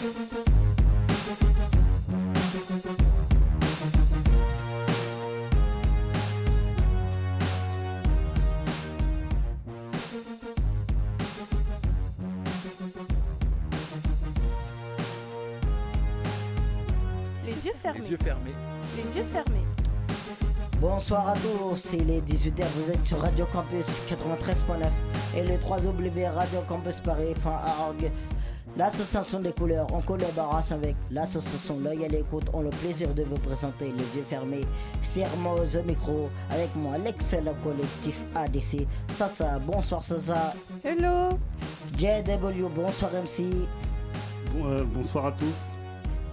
Les yeux fermés. Les yeux fermés. Les yeux fermés. Bonsoir à tous, il est 18h, vous êtes sur Radio Campus 93.9 et le www.radiocampusparis.org. L'association des couleurs en collaboration avec l'association L'œil à l'écoute ont le plaisir de vous présenter les yeux fermés. Sermos au micro avec moi l'excellent collectif ADC. Sasa, bonsoir Sasa. Hello. JW, bonsoir MC. Bon, euh, bonsoir à tous.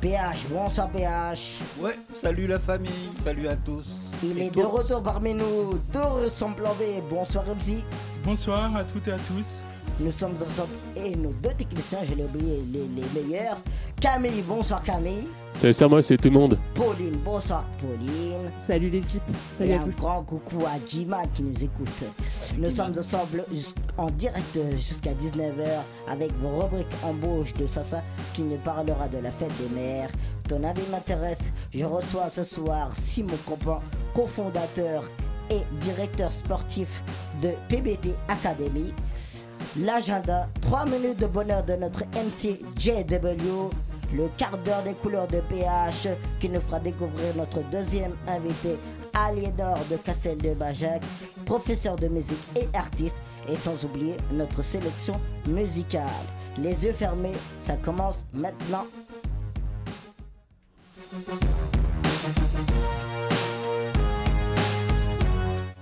PH, bonsoir PH. Ouais, salut la famille, salut à tous. Il Et est de retour parmi nous, de ressemblant B. Bonsoir MC. Bonsoir à toutes et à tous. Nous sommes ensemble et nos deux techniciens, je l'ai oublié, les, les meilleurs. Camille, bonsoir Camille. Salut, c'est moi, c'est tout le monde. Pauline, bonsoir Pauline. Salut l'équipe, salut et à un tous. grand coucou à Jima qui nous écoute. Nous sommes ensemble en direct jusqu'à 19h avec vos rubriques embauche de Sasa qui nous parlera de la fête des mères. Ton avis m'intéresse. Je reçois ce soir Simon Compan, cofondateur et directeur sportif de PBT Academy. L'agenda, 3 minutes de bonheur de notre MC JW, le quart d'heure des couleurs de PH qui nous fera découvrir notre deuxième invité, Aliénor de Cassel de Bajac, professeur de musique et artiste, et sans oublier notre sélection musicale. Les yeux fermés, ça commence maintenant.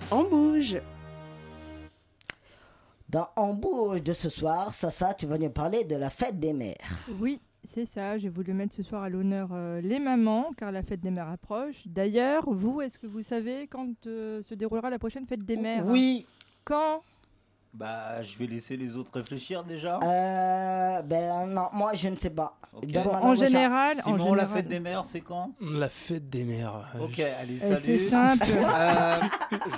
On bouge. Dans En bouge de ce soir, Sasa, tu vas nous parler de la fête des mères. Oui, c'est ça, j'ai voulu mettre ce soir à l'honneur euh, les mamans, car la fête des mères approche. D'ailleurs, vous, est-ce que vous savez quand euh, se déroulera la prochaine fête des mères? Oui. Quand? Bah, je vais laisser les autres réfléchir déjà. Euh, ben non, moi je ne sais pas. Ok. Donne-moi Bon, la En prochaine. général, en Simon, la général- fête des mères, c'est quand? La fête des mères. Ok, allez, Euh, salut. C'est simple. Euh,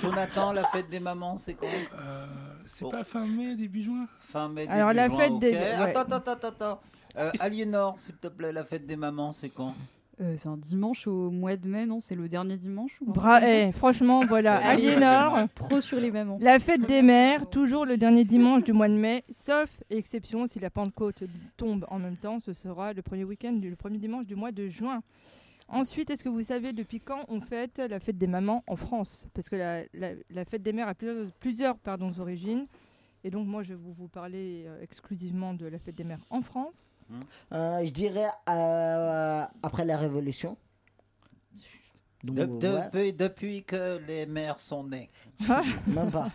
Jonathan, la fête des mamans, c'est quand? Euh, c'est Bon. pas fin mai, début juin Fin mai, Alors, début la juin, fête des- ouais. Attends, attends, attends, attends. Euh, Aliénor, s'il te plaît, la fête des mamans, c'est quand? Euh, c'est un dimanche au mois de mai, non? C'est le dernier dimanche ou Bra eh, franchement, voilà, Aliénor, Pro sur les mamans. la fête des mères, toujours le dernier dimanche du mois de mai, sauf exception si la Pentecôte tombe en même temps, ce sera le premier week-end, du- le premier dimanche du mois de juin. Ensuite, est-ce que vous savez depuis quand on fête la fête des mamans en France? Parce que la, la- la fête des mères a plusieurs, plusieurs pardon, origines. Et donc moi, je vais vous, vous parler euh, exclusivement de la fête des mères en France. Euh, je dirais euh, après la Révolution. Donc, De- ouais, depuis, depuis que les mères sont nées. même pas.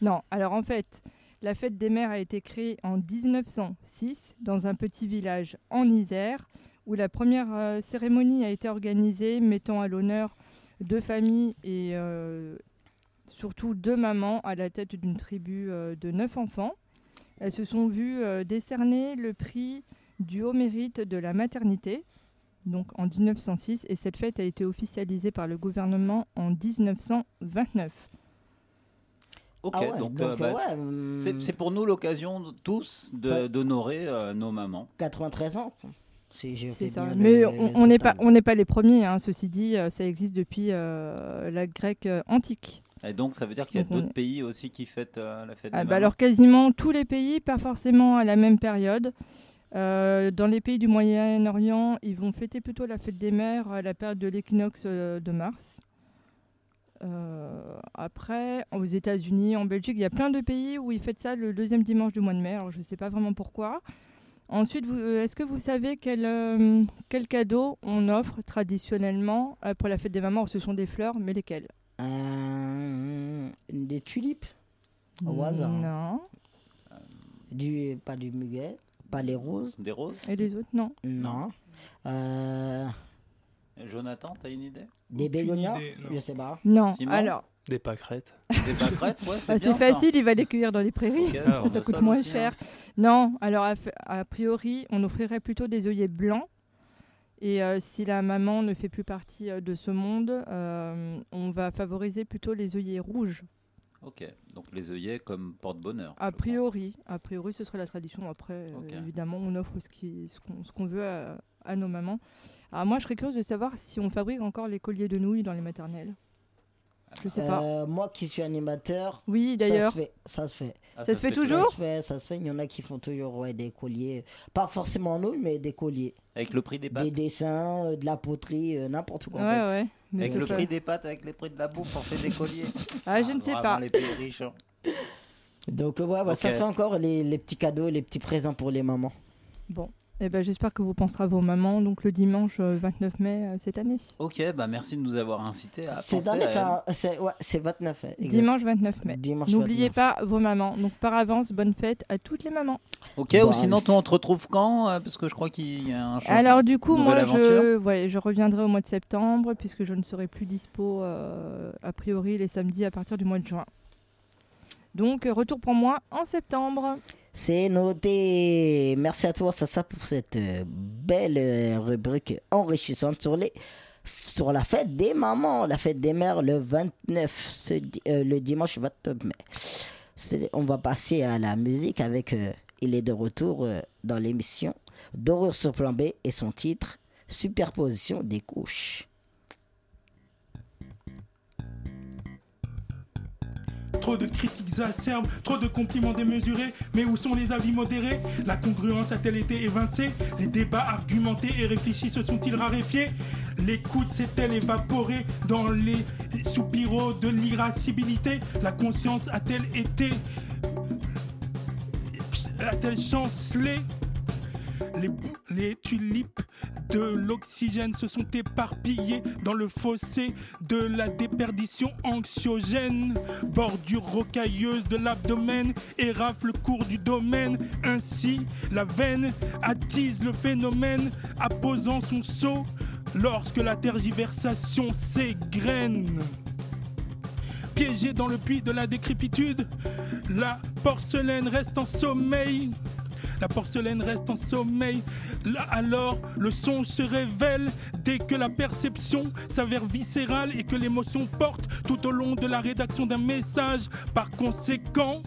Non, alors en fait, la fête des mères a été créée en 1906 dans un petit village en Isère où la première euh, cérémonie a été organisée mettant à l'honneur deux familles et euh, surtout deux mamans à la tête d'une tribu euh, de neuf enfants. Elles se sont vues euh, décerner le prix du haut mérite de la maternité, donc en 1906, et cette fête a été officialisée par le gouvernement en 1929. Ok, Ah ouais, donc, donc, euh, bah, ouais, hum, c'est pour nous l'occasion tous d'honorer euh, nos mamans. 93 ans. Si ça. Mais le- on- n'est pas, total. on n'est pas les premiers. hein. Ceci dit, euh, ça existe depuis euh, la grecque euh, antique. Et donc ça veut dire qu'il y a on d'autres pays aussi qui fêtent euh, la fête Ah, des bah alors quasiment tous les pays, pas forcément à la même période. Euh, dans les pays du Moyen-Orient, ils vont fêter plutôt la fête des mères à la période de l'équinoxe de mars. Euh, après, aux États-Unis, en Belgique, il y a plein de pays où ils fêtent ça le deuxième dimanche du mois de mai. Alors, je ne sais pas vraiment pourquoi. Ensuite, euh, est-ce que vous savez quel, euh, quel cadeau on offre traditionnellement euh, pour la fête des mamans Ce sont des fleurs, mais lesquelles? Euh, des tulipes Au hasard. Non. du, Pas du muguet, pas les roses. Des roses? Et les autres, non. Non. Euh, Jonathan, t'as une idée? des bégonias? Je sais pas. Non. Simon? Alors, Des pâquerettes. Des pâquerettes, ouais, c'est ah, bien c'est ça. facile, il va les cueillir dans les prairies. Ça a coûte moins aussi, cher. hein. Non, alors a, a priori, on offrirait plutôt des œillets blancs. Et euh, si la maman ne fait plus partie euh, de ce monde, euh, on va favoriser plutôt les œillets rouges. Ok, donc les œillets comme porte-bonheur. A priori, a priori, ce serait la tradition. Après, euh, évidemment, on offre ce qui- ce qu'on ce qu'on veut à, à nos mamans. Alors moi, je serais curieuse de savoir si on fabrique encore les colliers de nouilles dans les maternelles. Je sais pas. Euh, moi qui suis animateur, Oui, ça d'ailleurs. se fait. Ça se fait. Ah, Ça se fait Ça toujours se fait, ça se fait. Il y en a qui font toujours ouais, des colliers. Pas forcément en nouilles, mais des colliers. Avec le prix des pâtes Des dessins, euh, de la poterie, euh, n'importe quoi. Ouais, en fait. ouais. Mais Avec ça le prix des pâtes, avec les prix de la bouffe, on fait des colliers. Ah, je ne sais vraiment, pas. les pays riches. hein. Donc, ouais, bah, ça se fait encore les, les petits cadeaux, les petits présents pour les mamans. Bon. Eh ben, j'espère que vous penserez à vos mamans, donc le dimanche euh, 29 mai euh, cette année. Ok, bah merci de nous avoir incités à C'est penser dans les. à ça- C'est ouais, c'est 29. ouais, exact. Dimanche 29 mai. Dimanche N'oubliez 29. pas vos mamans. Donc par avance, bonne fête à toutes les mamans. Ok, Bah, ou sinon, toi, on te retrouve quand euh, Parce que je crois qu'il y a un changement. Alors du coup, moi, je, ouais, je reviendrai au mois de septembre puisque je ne serai plus dispo euh, a priori les samedis à partir du mois de juin. Donc euh, retour pour moi en septembre. C'est noté. Merci à toi, Sassa, pour cette euh, belle euh, rubrique enrichissante sur, la fête des mamans, la fête des mères le 29, ce di- euh, le dimanche 29 mai. On va passer à la musique avec. il est de retour dans l'émission Dorure sur plan B et son titre Superposition des couches. Trop de critiques acerbes, trop de compliments démesurés, mais où sont les avis modérés? La congruence a-t-elle été évincée? Les débats argumentés et réfléchis se sont-ils raréfiés? L'écoute s'est-elle évaporée dans les soupiraux de l'irascibilité? La conscience a-t-elle été... a-t-elle chancelé les, tulipes de l'oxygène se sont éparpillées dans le fossé de la déperdition anxiogène. Bordure rocailleuse de l'abdomen érafle le cours du domaine. Ainsi, la veine attise le phénomène, apposant son seau lorsque la tergiversation s'égrène. Piégé dans le puits de la décrépitude, la porcelaine reste en sommeil. La porcelaine reste en sommeil. Alors, le son se révèle dès que la perception s'avère viscérale et que l'émotion porte tout au long de la rédaction d'un message. Par conséquent,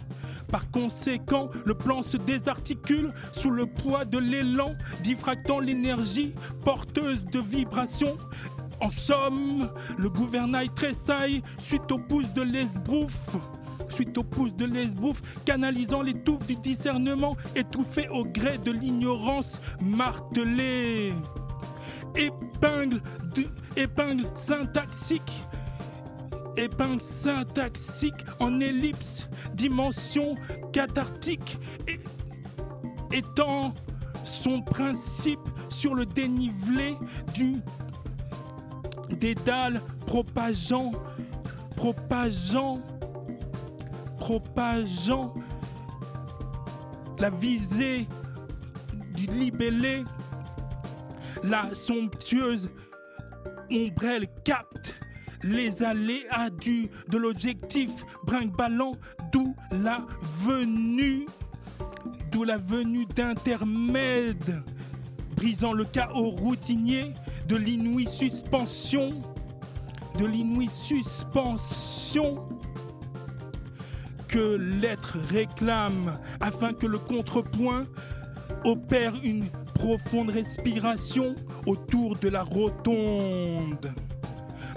par conséquent, le plan se désarticule sous le poids de l'élan, diffractant l'énergie porteuse de vibrations. En somme, le gouvernail tressaille suite au pouce de l'esbrouf suite au pouce de l'esbrouf, canalisant les touffes du discernement, étouffé au gré de l'ignorance martelée. Épingle, épingle syntaxique, épingle syntaxique en ellipse, dimension cathartique, et, étant son principe sur le dénivelé du dédale propageant, propageant propageant la visée du libellé, la somptueuse ombrelle capte les aléas du, de l'objectif brinque-ballant, d'où la venue, d'où la venue d'intermède, brisant le chaos routinier de l'inouïe suspension, de l'inouïe suspension que l'être réclame afin que le contrepoint opère une profonde respiration autour de la rotonde.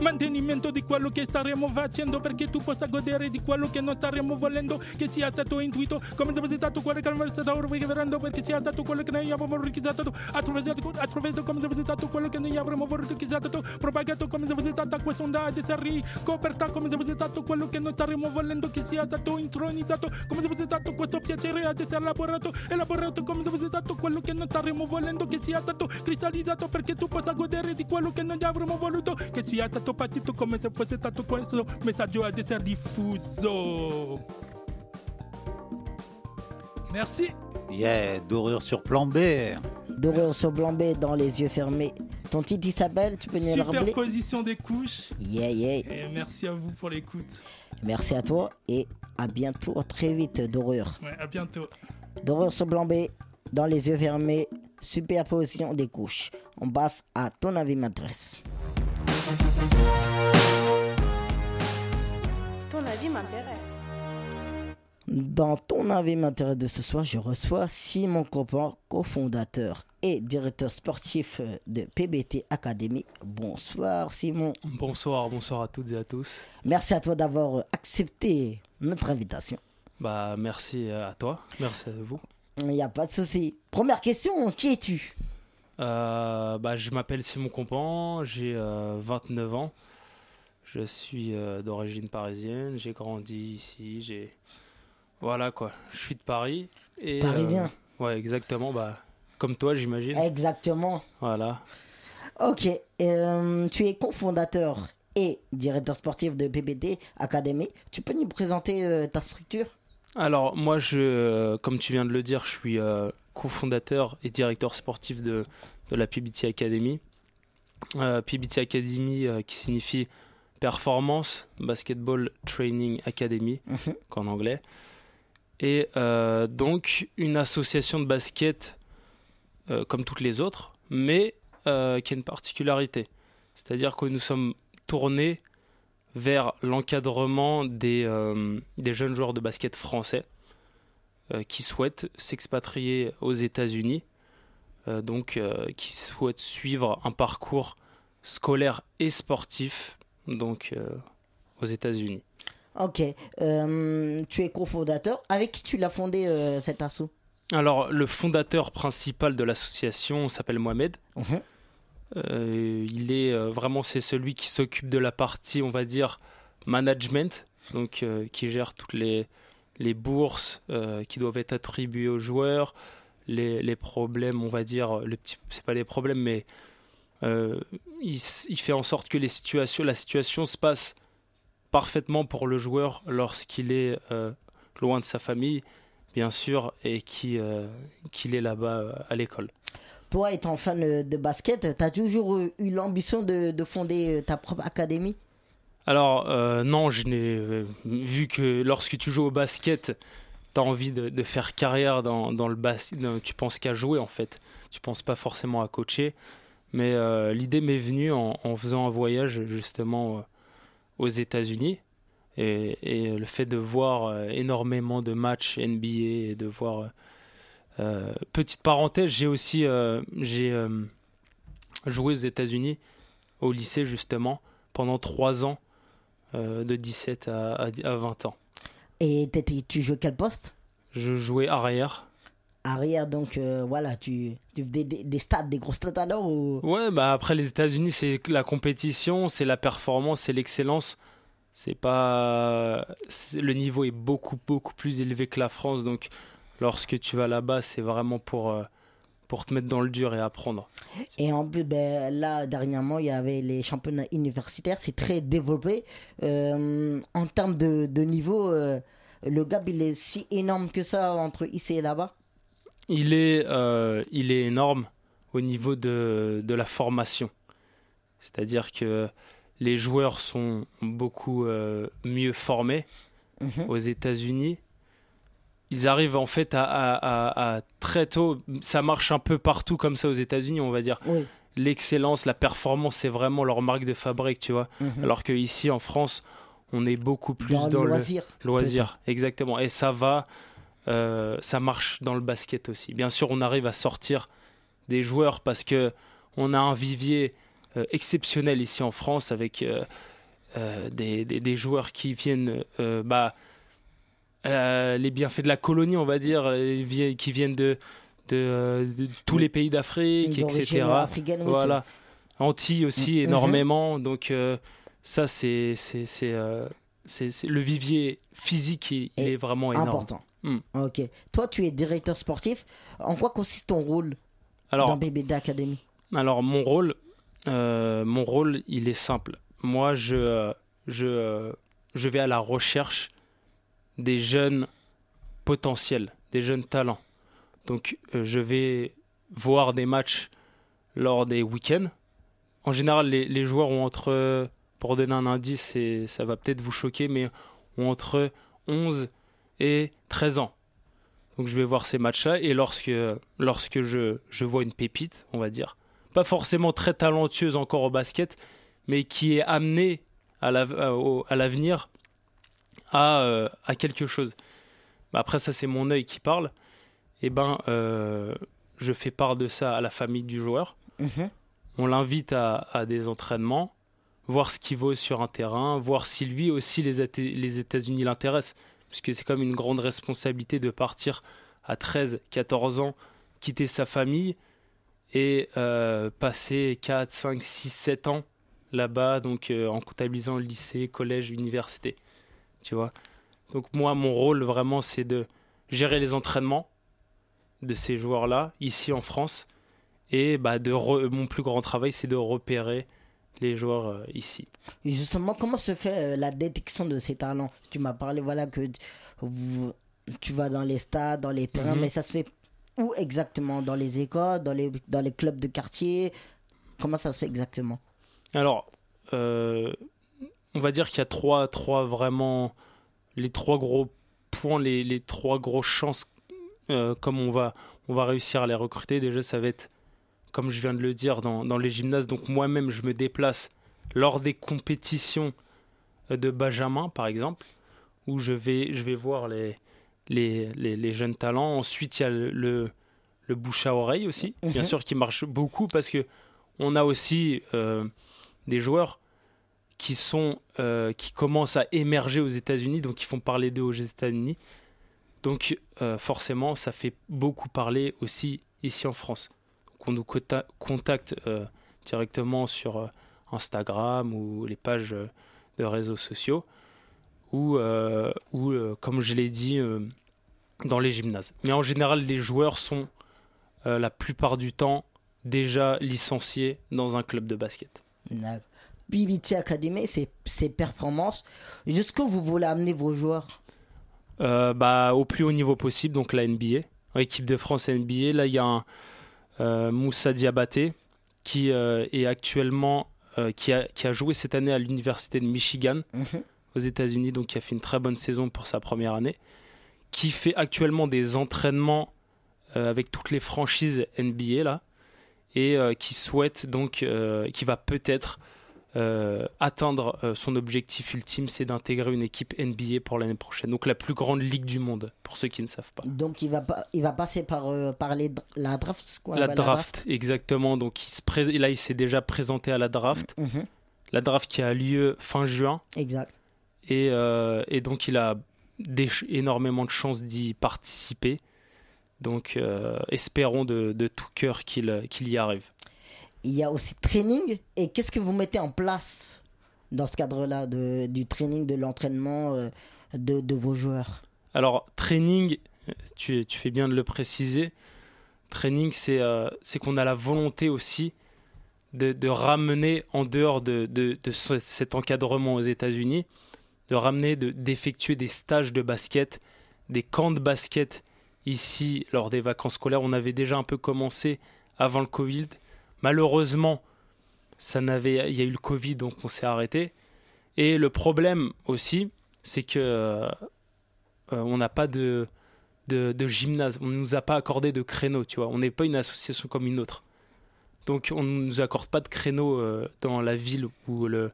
Mantenimento di quello che staremo facendo perché tu possa godere di quello che noi staremo volendo. Che sia stato intuito come se fosse stato quello che non stato richiedendo perché sia stato quello che noi abbiamo richiesto attraverso, come se fosse stato quello che noi avremmo stato propagato come se fosse stata questa onda di essere ricoperta come se fosse stato quello che noi staremo volendo. Che sia stato intronizzato come se fosse stato questo piacere ad essere elaborato. Elaborato come se fosse stato quello che noi staremo volendo. Che sia stato cristallizzato perché tu possa godere di quello che noi avremmo voluto. Che sia stato partito come se fosse stato questo messaggio ad essere diffuso merci Yeah, dorure sur plan B. Dorure sur blanc B dans les yeux fermés. Ton titre il s'appelle, tu peux nous le rappeler superposition des couches Yeah, yeah. et merci à vous pour l'écoute Merci à toi et à bientôt, très vite, Dorure. ouais, à bientôt Dorure sur blanc B, dans les yeux fermés, superposition des couches. On passe à ton avis maîtresse. M'intéresse. Dans ton avis m'intéresse de ce soir, je reçois Simon Copin, cofondateur et directeur sportif de PBT Academy. Bonsoir Simon. Bonsoir, bonsoir à toutes et à tous. Merci à toi d'avoir accepté notre invitation. Bah merci à toi, merci à vous. Il n'y a pas de souci. Première question, qui es-tu? Euh, bah, je m'appelle Simon Compan, j'ai euh, 29 ans. Je suis euh, d'origine parisienne, j'ai grandi ici, j'ai... Voilà quoi, je suis de Paris. Et, Parisien. euh, ouais, exactement, bah, comme toi j'imagine. Exactement. Voilà. Ok, euh, tu es cofondateur et directeur sportif de PBT Academy. Tu peux nous présenter euh, ta structure? Alors moi, je, comme tu viens de le dire, je suis cofondateur et directeur sportif de, de la PBT Academy. Euh, PBT Academy euh, qui signifie Performance Basketball Training Academy, Mhm. qu'en anglais. Et euh, donc une association de basket euh, comme toutes les autres, mais euh, qui a une particularité. C'est-à-dire que nous sommes tournés vers l'encadrement des, des jeunes joueurs de basket français qui souhaitent s'expatrier aux États-Unis, donc qui souhaitent suivre un parcours scolaire et sportif donc euh, aux États-Unis. Ok, euh, tu es cofondateur. Avec qui tu l'as fondé euh, cet assaut? Alors le fondateur principal de l'association s'appelle Mohamed. Mhm. Euh, il est euh, vraiment c'est celui qui s'occupe de la partie on va dire management donc euh, qui gère toutes les les bourses qui doivent être attribuées aux joueurs les, les problèmes on va dire les petits c'est pas des problèmes mais euh, il, fait en sorte que les situations la situation se passe parfaitement pour le joueur lorsqu'il est euh, loin de sa famille bien sûr et euh, qu'il est là-bas à l'école Toi, étant fan de basket, tu as toujours eu l'ambition de, de fonder ta propre académie? Alors, non, je n'ai vu que lorsque tu joues au basket, tu as envie de, de faire carrière dans, dans le basket. Tu penses qu'à jouer en fait. Tu penses pas forcément à coacher. Mais euh, l'idée m'est venue en, en faisant un voyage justement euh, aux États-Unis. Et, et le fait de voir euh, énormément de matchs NBA et de voir. petite parenthèse, j'ai aussi j'ai joué aux États-Unis au lycée justement pendant trois ans euh, de 17 à, à, à 20 ans. Et tu jouais quel poste? Je jouais arrière. Arrière, donc euh, voilà, tu, tu des, des stats, des gros stats alors ou... Ouais, bah après les États-Unis, c'est la compétition, c'est la performance, c'est l'excellence. C'est pas le niveau est beaucoup beaucoup plus élevé que la France, donc lorsque tu vas là-bas, c'est vraiment pour euh, pour te mettre dans le dur et apprendre. Et en plus, ben, là, dernièrement, il y avait les championnats universitaires, c'est très développé. Euh, en termes de, de niveau, le gap, il est si énorme que ça entre ici et là-bas? Il est euh, il est énorme au niveau de de la formation. C'est-à-dire que les joueurs sont beaucoup euh, mieux formés Mhm. aux États-Unis. Ils arrivent en fait à, à- à- à très tôt. Ça marche un peu partout comme ça aux États-Unis, on va dire. Oui. L'excellence, la performance, c'est vraiment leur marque de fabrique, tu vois. Mhm. Alors qu'ici en France, on est beaucoup plus Dans, dans, le le loisir. loisir. Exactement. Et ça va, euh, ça marche dans le basket aussi. Bien sûr, on arrive à sortir des joueurs parce que on a un vivier euh, exceptionnel ici en France avec euh, des, des- des joueurs qui viennent, bah, les bienfaits de la colonie, on va dire, qui viennent de, de, de tous les pays d'Afrique, etc. Voilà. Antilles aussi, Mhm. énormément. Donc, ça, c'est le vivier physique, il, est vraiment énorme. Important. Hmm. Ok. Toi, tu es directeur sportif. En quoi consiste ton rôle dans Alors, BBD Academy? alors mon rôle, euh, mon rôle, il est simple. Moi, je, euh, je, euh, je vais à la recherche des jeunes potentiels, des jeunes talents. Donc, euh, je vais voir des matchs lors des week-ends. En général, les, les joueurs ont entre, pour donner un indice, et ça va peut-être vous choquer, mais ont entre 11 et 13 ans. Donc je vais voir ces matchs-là et lorsque, lorsque je, je vois une pépite, on va dire, pas forcément très talentueuse encore au basket, mais qui est amenée à l'avenir à, euh, à quelque chose. bah, après ça c'est mon œil qui parle, et ben euh, je fais part de ça à la famille du joueur. Mhm. On l'invite à, à des entraînements, voir ce qu'il vaut sur un terrain, voir si lui aussi les, les États-Unis l'intéressent. Puisque c'est comme une grande responsabilité de partir à 13, 14 ans, quitter sa famille et euh, passer 4, 5, 6, 7 ans là-bas, donc euh, en comptabilisant lycée, collège, université. Tu vois? Donc moi, mon rôle vraiment, c'est de gérer les entraînements de ces joueurs-là, ici en France. Et bah, de mon plus grand travail, c'est de repérer les joueurs euh, ici. Et justement, comment se fait euh, la détection de ces talents? Tu m'as parlé, voilà, que tu- vous- tu vas dans les stades, dans les terrains, Mhm. mais ça se fait où exactement? Dans les écoles, dans les, dans les clubs de quartier? Comment ça se fait exactement? Alors, euh, on va dire qu'il y a trois, trois vraiment, les trois gros points, les, les trois grosses chances, comme on va, on va réussir à les recruter. Déjà, ça va être, comme je viens de le dire, dans, dans les gymnases. Donc moi-même, je me déplace lors des compétitions euh, de Benjamin, par exemple, où je vais, je vais voir les, les, les, les jeunes talents. Ensuite, il y a le, le, le bouche à oreille aussi, bien Mhm. sûr, qui marche beaucoup parce que on a aussi euh, des joueurs qui sont euh, qui commencent à émerger aux États-Unis, donc qui font parler d'eux aux États-Unis. Donc euh, forcément, ça fait beaucoup parler aussi ici en France. Donc on nous contacte euh, directement sur euh, Instagram ou les pages euh, de réseaux sociaux ou, ou comme je l'ai dit, dans les gymnases. Mais en général, les joueurs sont la plupart du temps déjà licenciés dans un club de basket. BBT Academy, c'est ses performances. Jusqu'où vous voulez amener vos joueurs? Euh, bah, au plus haut niveau possible, donc la NBA, équipe de France NBA. Là, il y a un Moussa Diabaté qui euh, est actuellement euh, qui, a, qui a joué cette année à l'université de Michigan Mhm. aux États-Unis, donc qui a fait une très bonne saison pour sa première année, qui fait actuellement des entraînements euh, avec toutes les franchises NBA là, et euh, qui souhaite donc, euh, qui va peut-être euh, atteindre euh, son objectif ultime, c'est d'intégrer une équipe NBA pour l'année prochaine, donc la plus grande ligue du monde, pour ceux qui ne savent pas. Donc il va, pas, il va passer par, euh, par les, la draft quoi, la draft, exactement. Donc il se pré- là, il s'est déjà présenté à la draft, Mhm. la draft qui a lieu fin juin. Exact. Et, et donc, il a des énormément de chances d'y participer. Donc, espérons de, de tout cœur qu'il qu'il y arrive. Il y a aussi training. Et qu'est-ce que vous mettez en place dans ce cadre-là du training, de l'entraînement euh, de, de vos joueurs? Alors, training, tu, tu fais bien de le préciser. Training, c'est euh, qu'on a la volonté aussi de, de ramener en dehors de, de, de ce- cet encadrement aux États-Unis, de ramener, de- d'effectuer des stages de basket, des camps de basket ici lors des vacances scolaires. On avait déjà un peu commencé avant le Covid. Malheureusement, ça n'avait, il y a eu le Covid, donc on s'est arrêté. Et le problème aussi, c'est que euh, on n'a pas de, de, de gymnase. On ne nous a pas accordé de créneau, tu vois. On n'est pas une association comme une autre. Donc on ne nous accorde pas de créneau euh, dans la ville où le,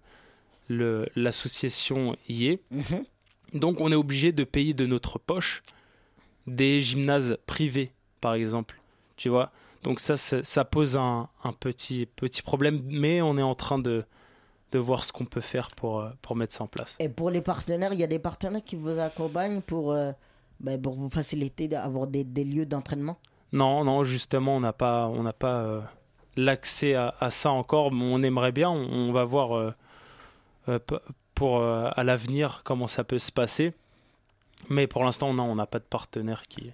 le, l'association y est. Mhm. Donc on est obligé de payer de notre poche des gymnases privés, par exemple. Tu vois? Donc ça, ça, pose un, un petit, petit problème, mais on est en train de, de voir ce qu'on peut faire pour, euh, pour mettre ça en place. Et pour les partenaires, il y a des partenaires qui vous accompagnent pour, euh, ben, pour vous faciliter d'avoir des, des lieux d'entraînement? Non, non, justement, on n'a pas, on n'a pas euh, l'accès à, à ça encore. mais On aimerait bien. On, on va voir euh, pour à l'avenir comment ça peut se passer. Mais pour l'instant, non, on n'a pas de partenaire qui.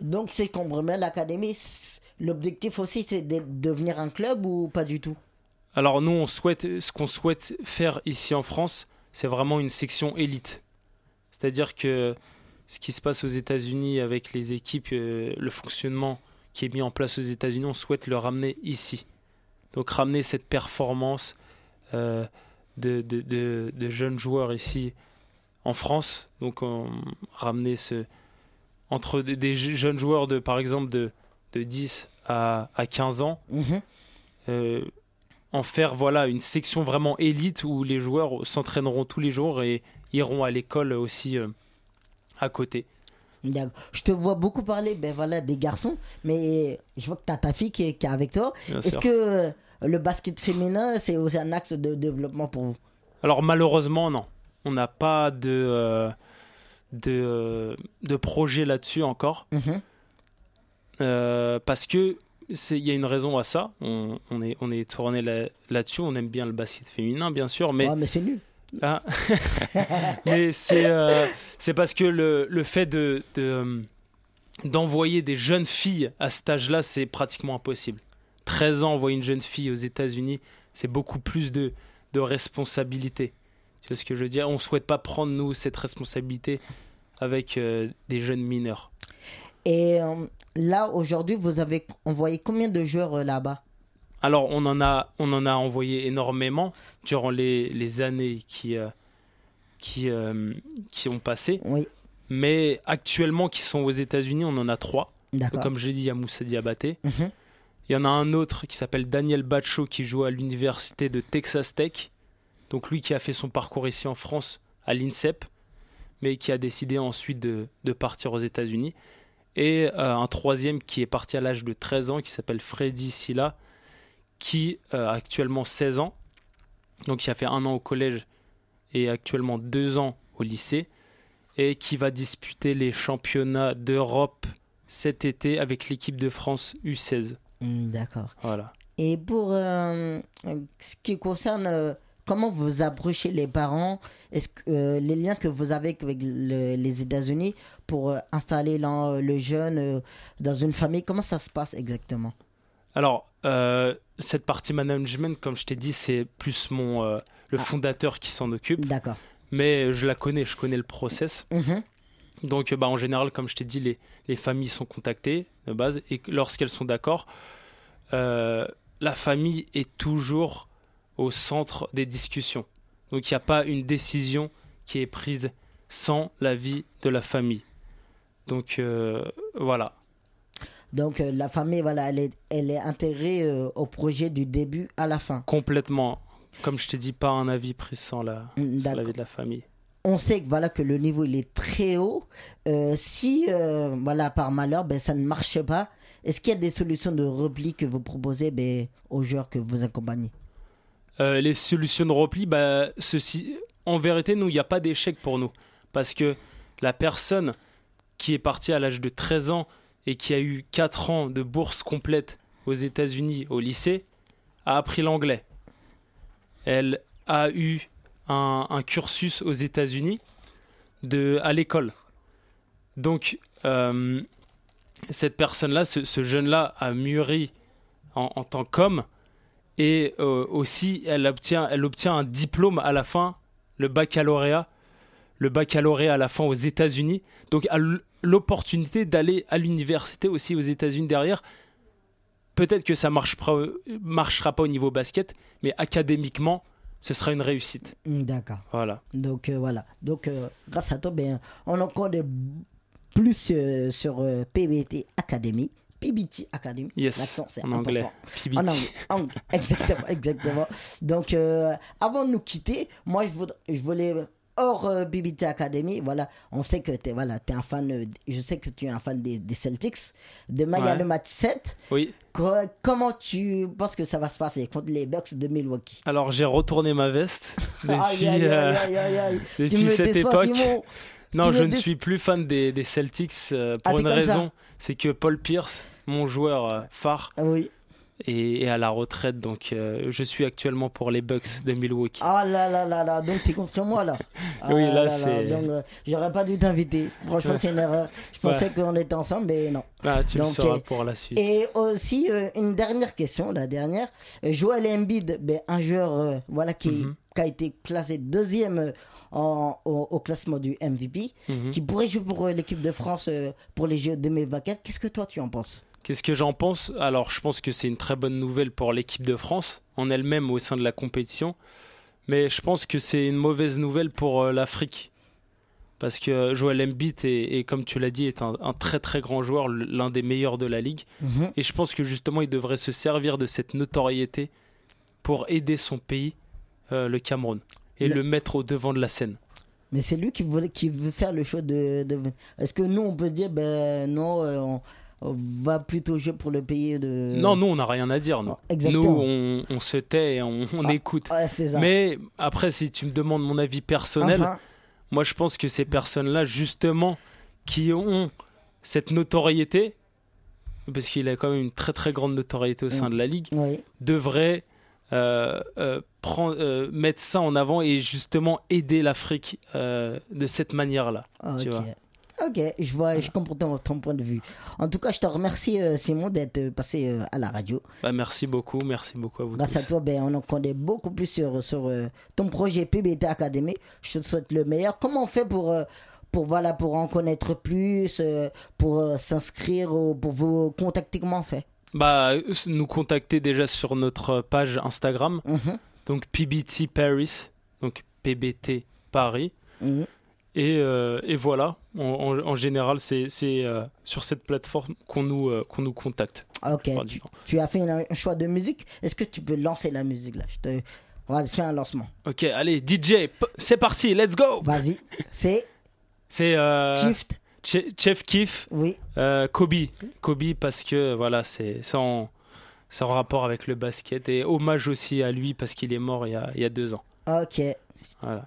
Donc, c'est qu'on remet l'académie. L'objectif aussi, c'est de devenir un club ou pas du tout? Alors nous, on souhaite, ce qu'on souhaite faire ici en France, c'est vraiment une section élite. C'est-à-dire que ce qui se passe aux États-Unis avec les équipes, euh, le fonctionnement qui est mis en place aux États-Unis, on souhaite le ramener ici. Donc ramener cette performance euh, de, de- de- jeunes joueurs ici en France. Donc on- ramener ce entre des, des jeunes joueurs de par exemple de, de 10 à, à 15 ans. Mhm. euh, en faire voilà une section vraiment élite où les joueurs s'entraîneront tous les jours et iront à l'école aussi euh, à côté. Je te vois beaucoup parler ben voilà, des garçons, mais je vois que tu as ta fille qui est, qui est avec toi. Est-ce que euh, le basket féminin, c'est aussi un axe de développement pour vous? Alors malheureusement, non. On n'a pas de, euh, de, de projet là-dessus encore. Mhm. Parce que il y a une raison à ça. On, on est, on est tourné là- là-dessus. on aime bien le basket féminin, bien sûr. Mais, Ah, mais c'est nul. Ah. mais c'est euh, c'est parce que le, le fait de, de, euh, d'envoyer des jeunes filles à cet âge-là, c'est pratiquement impossible. 13 ans, envoyer une jeune fille aux États-Unis, c'est beaucoup plus de, de responsabilité. Tu vois ce que je veux dire? On ne souhaite pas prendre, nous, cette responsabilité avec euh, des jeunes mineurs. Et euh, là, aujourd'hui, vous avez envoyé combien de joueurs euh, là-bas? Alors, on en a, on en a envoyé énormément durant les, les années qui, euh, qui, euh, qui ont passé. Oui, Mais actuellement, qui sont aux États-Unis, on en a trois. d'accord. Comme je l'ai dit, il y a Moussa Diabaté. Mhm. Il y en a un autre qui s'appelle Daniel Bacho qui joue à l'université de Texas Tech. Donc lui qui a fait son parcours ici en France à l'INSEP, mais qui a décidé ensuite de, de partir aux États-Unis. Et euh, un troisième qui est parti à l'âge de 13 ans qui s'appelle Freddy Silla, qui euh, a actuellement 16 ans. Donc qui a fait un an au collège et actuellement deux ans au lycée. Et qui va disputer les championnats d'Europe cet été avec l'équipe de France U16. Hmm, D'accord. Voilà. Et pour euh, ce qui concerne comment vous approchez les parents, est-ce que euh, les liens que vous avez avec le- les États-Unis pour euh, installer l'en- le jeune euh, dans une famille, comment ça se passe exactement? Alors, euh, cette partie management, comme je t'ai dit, c'est plus mon euh, le Ah. fondateur qui s'en occupe. D'accord. Mais je la connais, je connais le process. Mhm. Donc, euh, bah, en général, comme je t'ai dit, les, les familles sont contactées de base. Et que lorsqu'elles sont d'accord, euh, la famille est toujours au centre des discussions. Donc, il n'y a pas une décision qui est prise sans l'avis de la famille. Donc, euh, voilà. Donc euh, la famille, voilà, elle est, elle est intégrée euh, au projet du début à la fin. Complètement. Comme je t'ai dit, pas un avis pris sans la, Mm, sans l'avis de la famille. On sait que voilà que le niveau il est très haut. Euh, si voilà par malheur, ben ça ne marche pas. Est-ce qu'il y a des solutions de repli que vous proposez ben, aux joueurs que vous accompagnez? Les solutions de repli, bah, ceci, en vérité, nous, il n'y a pas d'échec pour nous. Parce que la personne qui est partie à l'âge de 13 ans et qui a eu 4 ans de bourse complète aux États-Unis au lycée a appris l'anglais. Elle a eu un, cursus aux États-Unis à l'école. Donc, euh, cette personne-là, ce, jeune-là, a mûri en, tant qu'homme et euh, aussi elle obtient un diplôme à la fin, le baccalauréat, le baccalauréat à la fin aux États-Unis. Donc l- l'opportunité d'aller à l'université aussi aux États-Unis derrière. Peut-être que ça marchera, marchera pas au niveau basket, mais académiquement, ce sera une réussite. Mm, D'accord. Voilà. Donc euh, voilà. Donc euh, grâce à toi, ben, on en connaît plus euh, sur PBT Academy. PBT Academy. Yes, L'accent, c'est en anglais. PBT. En anglais, exactement, exactement. Donc, avant de nous quitter, moi, je voudrais, je voulais hors euh, BBT Academy, voilà, on sait que tu es, voilà, es un fan, euh, je sais que tu es un fan des, des Celtics. Demain, il y a le match 7. Oui. Co- comment tu penses que ça va se passer contre les Bucks de Milwaukee? Alors j'ai retourné ma veste depuis, Aïe, aïe, euh, depuis cette déçois, époque. Simon. Non, Tu je ne suis plus fan des, des Celtics euh, Ah, pour une raison, c'est que Paul Pierce, mon joueur euh, phare, Oui. Est à la retraite, donc euh, je suis actuellement pour les Bucks de Milwaukee. Ah là là là là, donc t'es contre moi là. Ah Oui, là, là c'est- Donc euh, j'aurais pas dû t'inviter. Franchement, c'est une erreur. Je pensais qu'on était ensemble, mais non. Ah, tu le donc, sauras euh, pour la suite. Et aussi, euh, une dernière question, la dernière. Joel Embiid, ben, un joueur voilà, qui, Mhm. qui a été classé deuxième en- au, au classement du MVP, Mhm. qui pourrait jouer pour l'équipe de France pour les Jeux 2024. Qu'est-ce que toi tu en penses? Qu'est-ce que j'en pense? Alors, je pense que c'est une très bonne nouvelle pour l'équipe de France en elle-même au sein de la compétition, mais je pense que c'est une mauvaise nouvelle pour euh, l'Afrique. Parce que Joel Embiid, est, et comme tu l'as dit, est un, très très grand joueur, l'un des meilleurs de la ligue. Mhm. Et je pense que justement, il devrait se servir de cette notoriété pour aider son pays, euh, le Cameroun, et le... mettre au devant de la scène. Mais c'est lui qui veut, faire le show de. de... Est-ce que nous, on peut dire, ben non, euh, on, va plutôt jouer pour le pays de. Non, nous, on n'a rien à dire. Nous, Exactement. nous on, se tait et on, ah, écoute. Ça. Mais après, si tu me demandes mon avis personnel, ah, ah. moi, je pense que ces personnes-là, justement, qui ont cette notoriété, parce qu'il a quand même une très très grande notoriété au sein mm. de la ligue, devraient. Euh, euh, prendre, euh, mettre ça en avant et justement aider l'Afrique de cette manière-là. Ok, je vois, je comprends ton, point de vue. En tout cas, je te remercie euh, Simon d'être euh, passé euh, à la radio. Bah, merci beaucoup, merci beaucoup à vous. Grâce à toi, ben, on en connaît beaucoup plus sur, sur ton projet PBT Academy. Je te souhaite le meilleur. Comment on fait pour pour voilà pour en connaître plus, pour s'inscrire, pour vous contacter Comment on fait? Bah, nous contacter déjà sur notre page Instagram. Mhm. Donc PBT Paris, donc PBT Paris. Mhm. Euh, et, voilà, en, général, c'est euh, sur cette plateforme qu'on nous, euh, qu'on nous contacte. Ah, ok, tu, as fait un, choix de musique. Est-ce que tu peux lancer la musique là? On va faire un lancement. Ok, allez, DJ, c'est parti, let's go Vas-y, c'est. C'est. Shift. Chef Kiff. Oui. Kobe. Kobe, parce que voilà, c'est en, en rapport avec le basket et hommage aussi à lui parce qu'il est mort il y a, il y a deux ans. Ok. Voilà.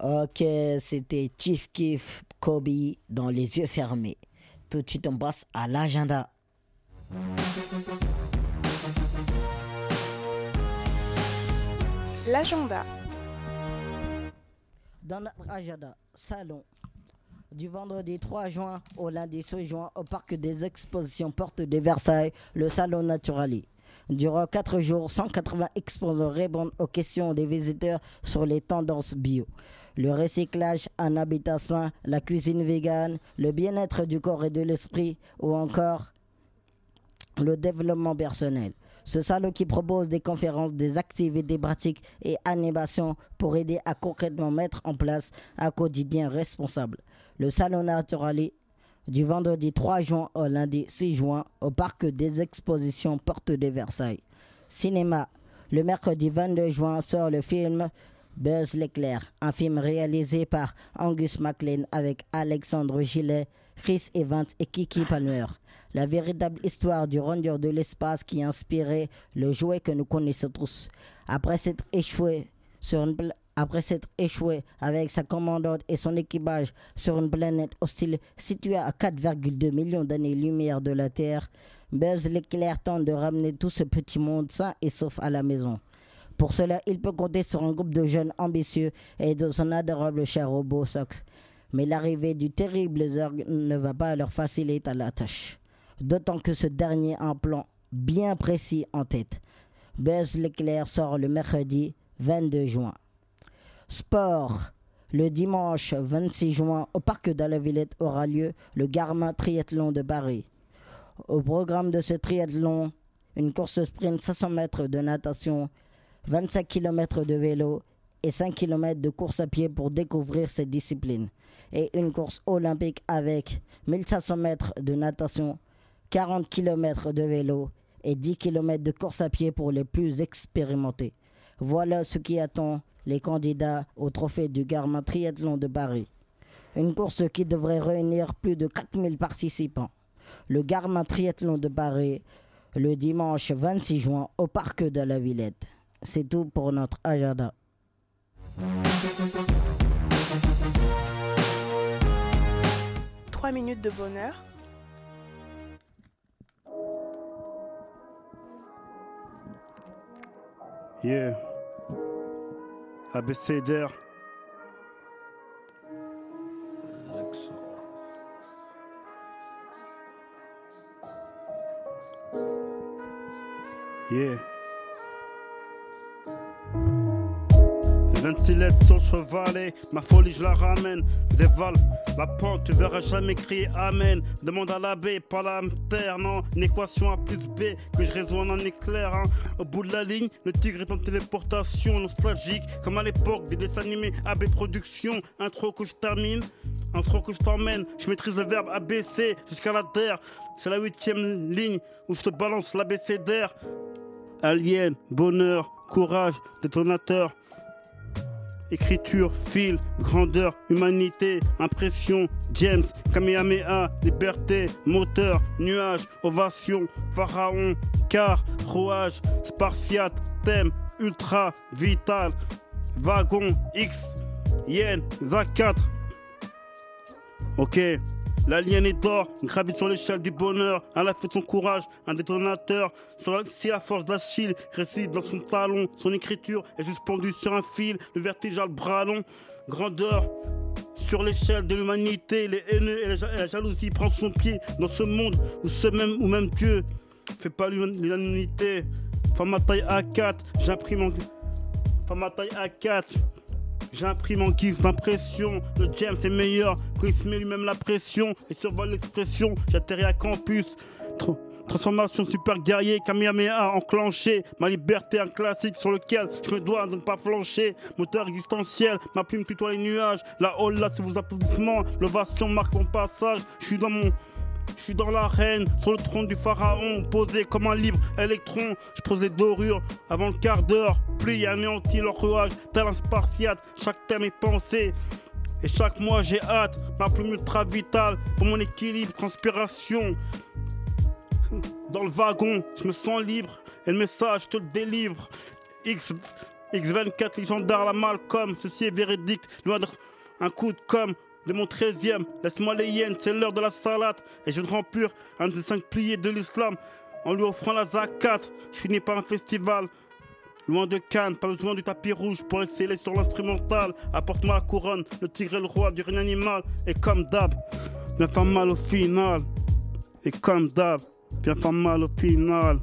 Ok, c'était Chief Keef Kobe dans les yeux fermés. Tout de suite, on passe à l'agenda. L'agenda. Dans notre agenda, salon. Du vendredi 3 juin au lundi 6 juin, au parc des expositions Porte de Versailles, le salon Naturali. Durant 4 jours, 180 exposants répondent aux questions des visiteurs sur les tendances bio. Le recyclage, un habitat sain, la cuisine végane, le bien-être du corps et de l'esprit ou encore le développement personnel. Ce salon qui propose des conférences, des activités pratiques et animations pour aider à concrètement mettre en place un quotidien responsable. Le salon Naturali du vendredi 3 juin au lundi 6 juin au parc des expositions Porte de Versailles. Cinéma. Le mercredi 22 juin sort le film Buzz l'éclair, un film réalisé par Angus MacLean avec Alexandre Gillet, Chris Evans et Kiki Palmer. La véritable histoire du rondeur de l'espace qui a inspiré le jouet que nous connaissons tous. Après s'être échoué sur une après s'être échoué avec sa commandante et son équipage sur une planète hostile située à 4,2 millions d'années-lumière de la Terre, Buzz l'éclair tente de ramener tout ce petit monde sain et sauf à la maison. Pour cela, il peut compter sur un groupe de jeunes ambitieux et de son adorable cher robot Sox. Mais l'arrivée du terrible Zurg ne va pas leur faciliter la tâche. D'autant que ce dernier a un plan bien précis en tête. Buzz l'éclair sort le mercredi 22 juin. Sport. Le dimanche 26 juin, au parc de la Villette aura lieu le Garmin Triathlon de Paris. Au programme de ce triathlon, une course sprint 500 mètres de natation, 25 km de vélo et 5 km de course à pied pour découvrir cette discipline. Et une course olympique avec 1500 mètres de natation, 40 km de vélo et 10 km de course à pied pour les plus expérimentés. Voilà ce qui attend les candidats au trophée du Garmin Triathlon de Paris. Une course qui devrait réunir plus de 4000 participants. Le Garmin Triathlon de Paris, le dimanche 26 juin au parc de la Villette. C'est tout pour notre agenda. Trois minutes de bonheur. Yeah. ABCDR. Yeah. 26 lettres sur le chevalet, ma folie je la ramène, dévale la pente, tu verras jamais crier Amen. Demande à l'abbé, pas la terre, non. Une équation A plus B que je résonne en éclair. hein. Au bout de la ligne, le tigre est en téléportation nostalgique, comme à l'époque des dessins animés AB Productions. Intro que je termine, intro que je t'emmène. Je maîtrise le verbe ABC jusqu'à la terre. C'est la huitième ligne où je te balance l'ABCDR. Alien, bonheur, courage, détonateur. Écriture, fil, grandeur, humanité, impression, James, Kamehameha, liberté, moteur, nuage, ovation, pharaon, car, rouage, spartiate, thème, ultra, vital, wagon, X, yen, ZA4. Ok, l'alien est d'or, gravite sur l'échelle du bonheur, à la fête son courage, un détonateur. Sur si la force d'Achille réside dans son talon, son écriture est suspendue sur un fil, le vertige a le bras long, grandeur. Sur l'échelle de l'humanité, les haineux et la, jalousie prennent son pied dans ce monde où ce même ou même Dieu fait pas l'unanimité. Femme à taille A4, j'imprime en Femme à taille A4, J'imprime en guise d'impression. Le James est meilleur quand il se met lui-même la pression et survole l'expression. J'atterris à campus. Tra- Transformation super guerrier, Kamehameha enclenché. Ma liberté, un classique sur lequel je me dois de ne pas flancher. Moteur existentiel, ma plume tutoie les nuages. La hall là, c'est vos applaudissements. L'ovation marque mon passage. Je suis dans mon. Je suis dans l'arène, sur le trône du pharaon, posé comme un libre électron. Je pose les dorures avant le quart d'heure, plie et anéantis leur rouage, tel un spartiate. Chaque thème est pensé. Et chaque mois j'ai hâte, ma plume ultra vitale pour mon équilibre, transpiration. Dans le wagon, je me sens libre et le message te le délivre. X, X24, légendaire, la Malcolm, ceci est véridique, loin d'être un coup de com' de mon 13e. Laisse-moi les yens, c'est l'heure de la salade. Et je vais remplir un des cinq pliés de l'islam en lui offrant la zakat. Je finis par un festival. Loin de Cannes, pas besoin du tapis rouge pour exceller sur l'instrumental. Apporte-moi la couronne, le tigre est le roi du règne animal. Et comme d'hab, viens faire mal au final. Et comme d'hab, viens faire mal au final.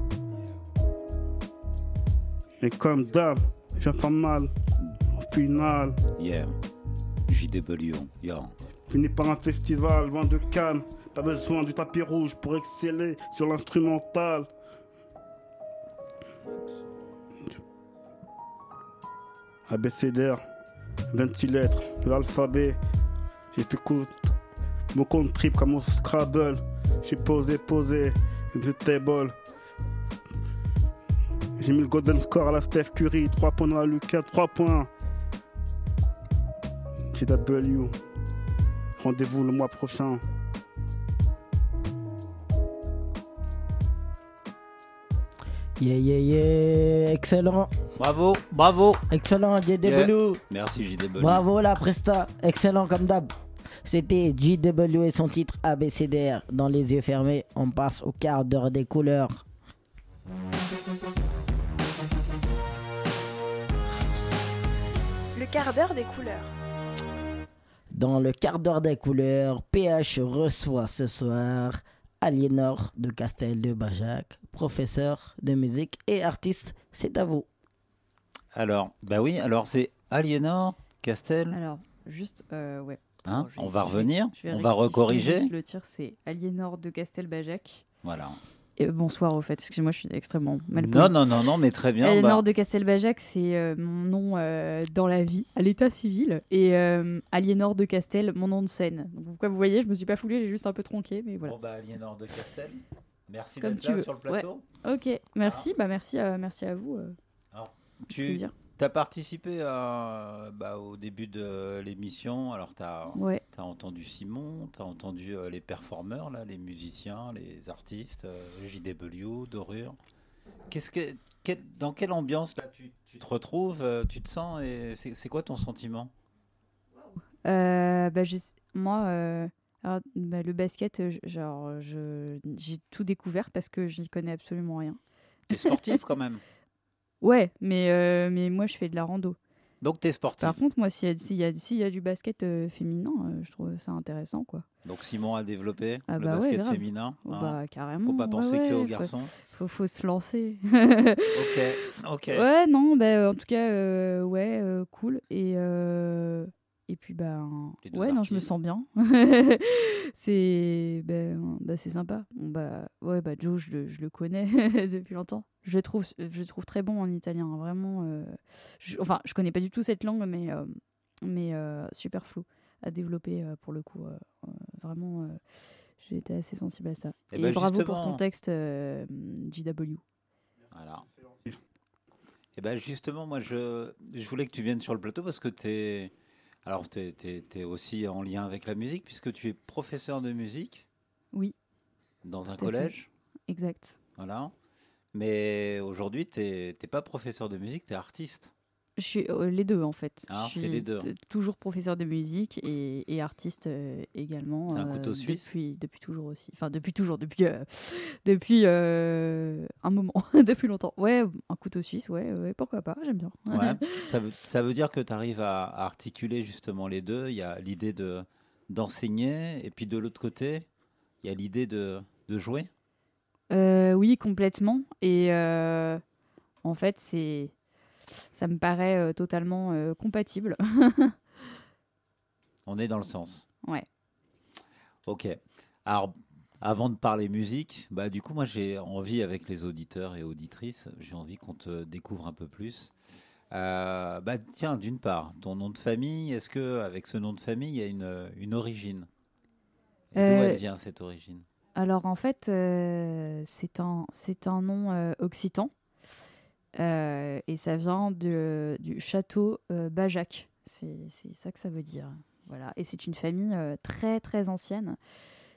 Et comme d'hab, viens faire mal au final. Yeah. JW, yeah. Fini par un festival loin de Cannes. Pas besoin du tapis rouge pour exceller sur l'instrumental. ABCDR, 26 lettres l'alphabet. J'ai coup mon compte trip comme au Scrabble. J'ai posé, posé, the table. J'ai mis le golden score à la Steph Curry. 3 points dans la Lucas, 3 points. JW. Rendez-vous le mois prochain. Yeah, yeah, yeah. Excellent. Bravo, bravo. Excellent, JW. Yeah. Merci JW. Bravo la presta. Excellent comme d'hab. C'était JW et son titre ABCDR. Dans les yeux fermés, on passe au quart d'heure des couleurs. Le quart d'heure des couleurs. Dans le quart d'heure des couleurs, PH reçoit ce soir Aliénor de Castel de Bajac, professeur de musique et artiste. C'est à vous. Alors, bah oui, alors c'est Aliénor Castel. Alors, juste, euh, ouais. Hein, vais- on va revenir, on va recorriger. Le tir, c'est Aliénor de Castelbajac. Voilà. Et bonsoir au fait, excusez-moi, je suis extrêmement mal Non, non, non, non, mais très bien. Aliénor bah, de Castelbajac, c'est euh, mon nom euh, dans la vie, à l'état civil. Et euh, Aliénor de Castel, mon nom de scène. Donc, pourquoi vous voyez, je me suis pas foulée, j'ai juste un peu tronqué, mais voilà. Bon, bah, Aliénor de Castel, merci d'être là veux. sur le plateau. Ok, merci, bah merci, à- merci à vous. euh, Tu plaisir. as participé à, bah, au début de l'émission. Alors, tu as, entendu Simon, tu as entendu euh, les performeurs, là, les musiciens, les artistes, euh, JW, Dorure. Qu'est-ce que, quel- dans quelle ambiance là, tu, tu te retrouves euh, Tu te sens et c'est quoi ton sentiment? Euh, bah, je- moi, euh, alors, bah, le basket, euh, genre, je, j'ai tout découvert parce que j'y connais absolument rien. Tu es sportif quand même? Ouais, mais, euh, mais moi, je fais de la rando. Donc, tu es sportif. Par contre, moi, s'il y, a- s'il y, a- s'il y a du basket euh, féminin, euh, je trouve ça intéressant, quoi. Donc, Simon a développé Ah le bah ouais, basket grave. féminin. Oh hein. bah, carrément. Faut pas ouais, penser ouais, que aux faut- garçons. Faut, faut se lancer. Ok, ok. Ouais, non, bah, euh, en tout cas, euh, ouais, euh, cool. Et, euh, et puis, bah, Les deux ouais, non, je me artistes. sens bien. c'est ben, bah, c'est sympa. Bon, bah, ouais, bah, Joe, je le, je le connais depuis longtemps. Je le trouve, je trouve très bon en italien, hein, vraiment. euh, je- enfin, je connais pas du tout cette langue, mais, euh, mais euh, super flou à développer euh, pour le coup. vraiment, j'ai été assez sensible à ça. Eh Et, ben, bravo pour ton texte, JW. Voilà. Et ben justement, moi, je, je voulais que tu viennes sur le plateau parce que tu es. Alors, tu es, aussi en lien avec la musique puisque tu es professeur de musique. Oui. Dans un fait. collège. Exact. Voilà. Mais aujourd'hui, tu n'es pas professeur de musique, tu es artiste. Je suis euh, les deux en fait. Ah, c'est les deux. Toujours professeur de musique et, et artiste euh, également. C'est un couteau euh, suisse Depuis, depuis toujours aussi. Enfin, depuis toujours, depuis, depuis un moment, depuis longtemps. Ouais, un couteau suisse, ouais, ouais pourquoi pas, j'aime bien. Ouais. ça, veut, ça veut dire que tu arrives à, à articuler justement les deux. Il y a l'idée de d'enseigner et puis de l'autre côté, il y a l'idée de, de jouer. Euh, oui, complètement. Et euh, en fait, c'est, ça me paraît euh, totalement compatible. On est dans le sens. ouais. Ok. Alors, avant de parler musique, bah, du coup, moi, j'ai envie, avec les auditeurs et auditrices, j'ai envie qu'on te découvre un peu plus. Bah, tiens, d'une part, ton nom de famille, est-ce que avec ce nom de famille, il y a une, une origine? Et D'où elle vient, cette origine? Alors en fait, euh, c'est un, un nom euh, occitan Euh, et ça vient de, du château Bajac. C'est ça que ça veut dire. Voilà. Et c'est une famille très très ancienne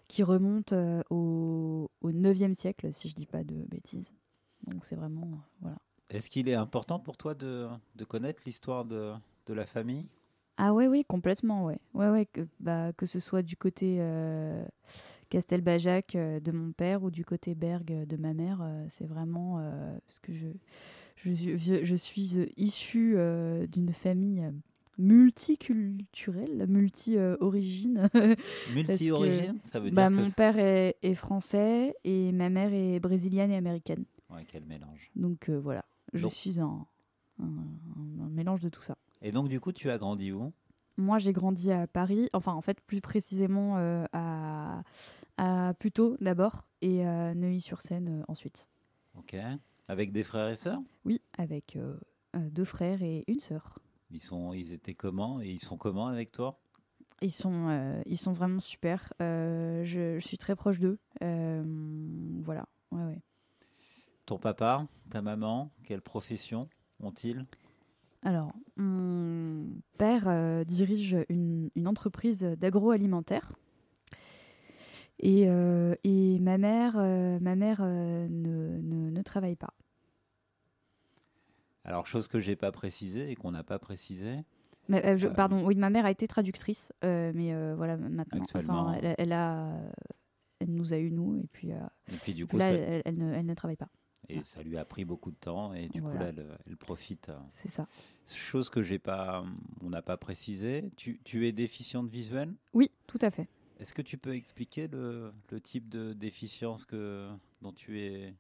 qui remonte au, au 9e siècle, si je dis pas de bêtises. Donc c'est vraiment. voilà. Est-ce qu'il est important pour toi de, de connaître l'histoire de, de la famille? Ah ouais, oui, complètement, ouais. Ouais, ouais, que, bah, que ce soit du côté euh, Castelbajac euh, de mon père ou du côté Berg euh, de ma mère, c'est vraiment parce que je, je, suis- je, je suis issue d'une famille multiculturelle, multi-origine. Multi-origine Ça veut dire bah, que mon père est, est français et ma mère est brésilienne et américaine. Ouais, quel mélange. Donc voilà, je Donc- suis un, un- un- un mélange de tout ça. Et donc, du coup, tu as grandi où? Moi, j'ai grandi à Paris, enfin, en fait, plus précisément euh, à, à Puteaux d'abord et à Neuilly-sur-Seine euh, ensuite. Ok. Avec des frères et sœurs? Oui, avec euh, euh, deux frères et une sœur. ils, sont, ils étaient comment? Et ils sont comment avec toi? Ils sont, euh, ils sont vraiment super. Euh, je, je suis très proche d'eux. Euh, voilà, ouais, ouais. Ton papa, ta maman, quelle profession ont-ils? Alors, mon père euh, dirige une, une entreprise d'agroalimentaire. Et, euh, et ma mère, euh, ma mère ne, ne- ne travaille pas. Alors, chose que j'ai pas précisée et qu'on n'a pas précisé. Mais, je- pardon, oui, ma mère a été traductrice, mais voilà, maintenant, enfin, elle, elle a, elle nous a eu nous, et puis, Et puis, du coup, là, ça, elle, elle ne, elle ne travaille pas. Et ça lui a pris beaucoup de temps et du coup, là, elle, elle profite. euh. C'est ça. Chose que j'ai pas, on n'a pas précisé. Tu, tu es déficiente visuelle Oui, tout à fait. Est-ce que tu peux expliquer le, le type de déficience que, dont tu es,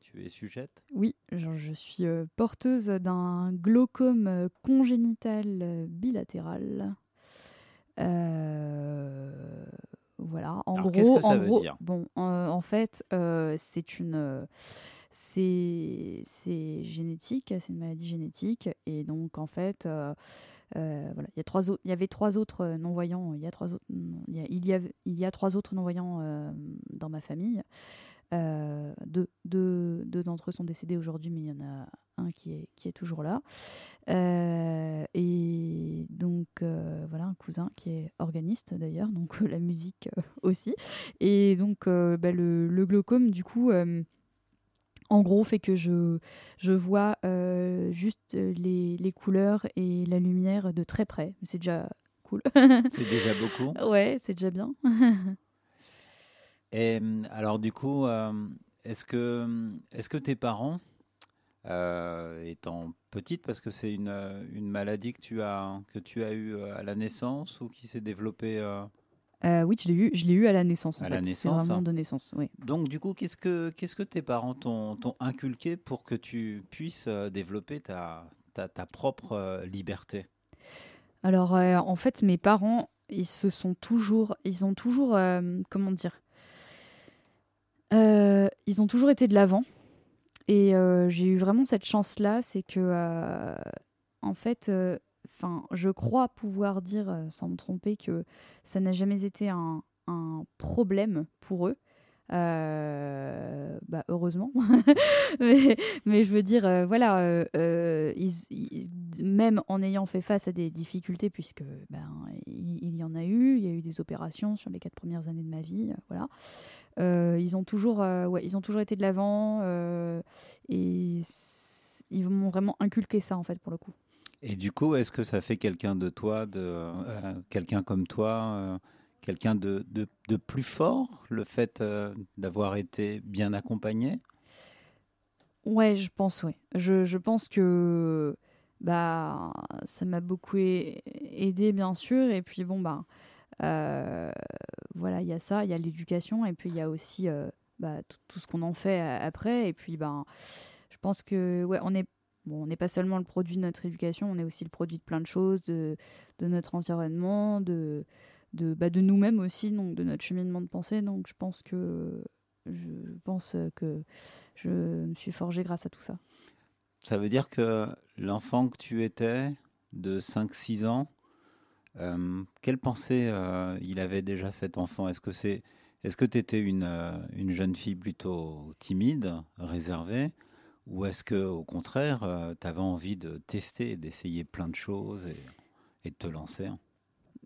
tu es sujette? Oui, je suis euh, porteuse d'un glaucome euh, congénital bilatéral. Euh, voilà, en Alors, gros, qu'est-ce que ça en veut gros, dire? bon, euh, en fait, c'est une, c'est, génétique, c'est une maladie génétique, et donc en fait, euh, euh, voilà, il y a trois il y avait trois autres non-voyants, il y a trois autres, y a, y a trois autres non-voyants euh, dans ma famille. Deux deux, deux d'entre eux sont décédés aujourd'hui, mais il y en a un qui est, qui est toujours là. Et donc, voilà, un cousin qui est organiste d'ailleurs, donc la musique aussi. Et donc, bah, le, glaucome, du coup, en gros, fait que je, je vois euh, juste euh, les, les couleurs et la lumière de très près. C'est déjà cool. C'est déjà beaucoup. ouais, c'est déjà bien. Et alors du coup, euh, est-ce que, est-ce que tes parents, euh, étant petite, parce que c'est une, une maladie que tu as que tu as eu euh, à la naissance ou qui s'est développée euh, oui, je l'ai eu, je l'ai eu à la naissance. En À fait. la naissance, vraiment hein. de naissance, oui. Donc du coup, qu'est-ce que qu'est-ce que tes parents t'ont inculqué pour que tu puisses euh, développer ta ta, ta propre euh, liberté? Alors, euh, en fait, mes parents, ils se sont toujours, ils ont toujours, euh, comment dire, ils ont toujours été de l'avant. Et j'ai eu vraiment cette chance-là, c'est que, en fait, enfin, je crois pouvoir dire, euh, sans me tromper, que ça n'a jamais été un, problème pour eux. Euh, bah, heureusement. mais, je veux dire, euh, voilà, même en ayant fait face à des difficultés, puisque ben, il, y en a eu, il y a eu des opérations sur les quatre premières années de ma vie, voilà. Ils ont toujours, ouais, ils ont toujours été de l'avant et ils m'ont vraiment inculqué ça en fait pour le coup. Et du coup, est-ce que ça fait quelqu'un de toi, de euh, quelqu'un comme toi, euh, quelqu'un de, de, plus fort, le fait euh, d'avoir été bien accompagné? Ouais, je pense, ouais. Je, je pense que bah ça m'a beaucoup aidé bien sûr. Et puis bon bah voilà il y a ça, il y a l'éducation. Et puis il y a aussi bah, tout, ce qu'on en fait après. Et puis ben je pense que ouais on est on n'est pas seulement le produit de notre éducation, on est aussi le produit de plein de choses, de, notre environnement, de bah, de nous-mêmes aussi, donc de notre cheminement de pensée. Donc je pense que je pense que je me suis forgée grâce à tout ça. Ça veut dire que l'enfant que tu étais, de 5-6 ans, euh, quelle pensée euh, il avait déjà cet enfant? Est-ce que c'est, est-ce tu étais une, euh, une jeune fille plutôt timide, réservée, ou est-ce que au contraire, tu avais envie de tester d'essayer plein de choses et, et de te lancer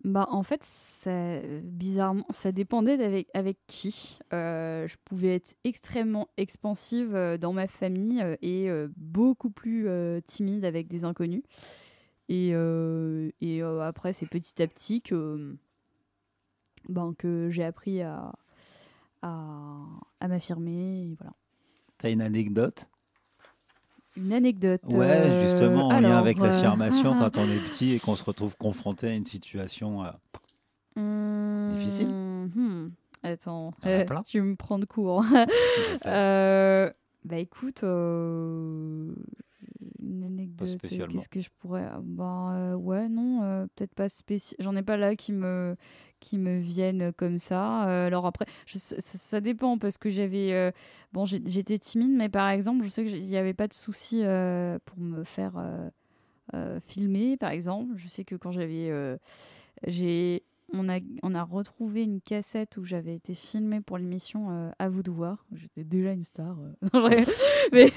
Bah, en fait, ça, bizarrement, ça dépendait d'avec avec qui. Euh, je pouvais être extrêmement expansive euh, dans ma famille euh, et euh, beaucoup plus euh, timide avec des inconnus. Et, euh, et euh, après, c'est petit à petit que, ben, que j'ai appris à, à, à m'affirmer. Voilà. T'as une anecdote? Une anecdote. Ouais, euh, justement, en lien alors, avec euh, l'affirmation quand on est petit et qu'on se retrouve confronté à une situation. euh, Difficile Hmm, Attends, euh, tu me prends de court. Euh, bah écoute, euh, une anecdote. euh. Qu'est-ce que je pourrais. Bah euh, ouais, non, euh, peut-être pas spécial. J'en ai pas là qui me qui me viennent comme ça. Euh, alors après, je- ça, dépend parce que j'avais. euh, bon, j'étais timide, mais par exemple, je sais qu'il n'y avait pas de souci euh, pour me faire filmer, par exemple. Je sais que quand j'avais. j'ai on a, on a retrouvé une cassette où j'avais été filmée pour l'émission À vous de voir. J'étais déjà une star. Non, mais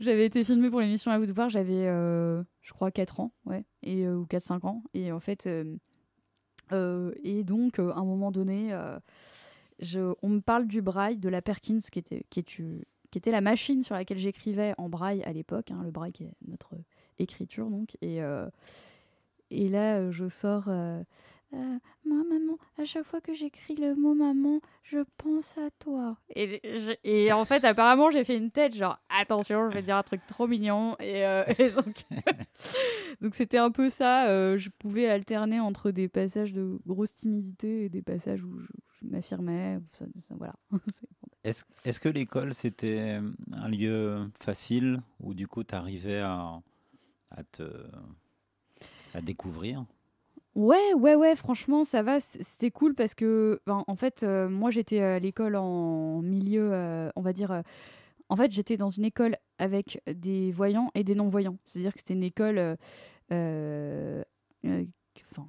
j'avais été filmée pour l'émission À vous de voir. J'avais, je crois, 4 ans, ouais, et, ou 4-5 ans. Et en fait, et donc, euh, à un moment donné, euh, je, on me parle du braille, de la Perkins, qui était, la machine sur laquelle j'écrivais en braille à l'époque. hein, le braille qui est notre écriture, donc. Et, euh, là, euh, je sors. Euh, euh, moi, maman, à chaque fois que j'écris le mot maman, je pense à toi. Et, je- et en fait, apparemment, j'ai fait une tête genre attention, je vais dire un truc trop mignon. Et, euh, et donc, donc c'était un peu ça. euh, je pouvais alterner entre des passages de grosse timidité et des passages où je, je m'affirmais. ou Ça, ça- voilà. Est-ce est-ce que l'école, c'était un lieu facile où du coup tu arrivais à, à te à découvrir? Ouais, ouais, ouais, franchement, ça va, c'était cool parce que, ben, en fait, euh, moi j'étais à l'école en milieu, euh, on va dire, euh, en fait, j'étais dans une école avec des voyants et des non-voyants. C'est-à-dire que c'était une école, enfin,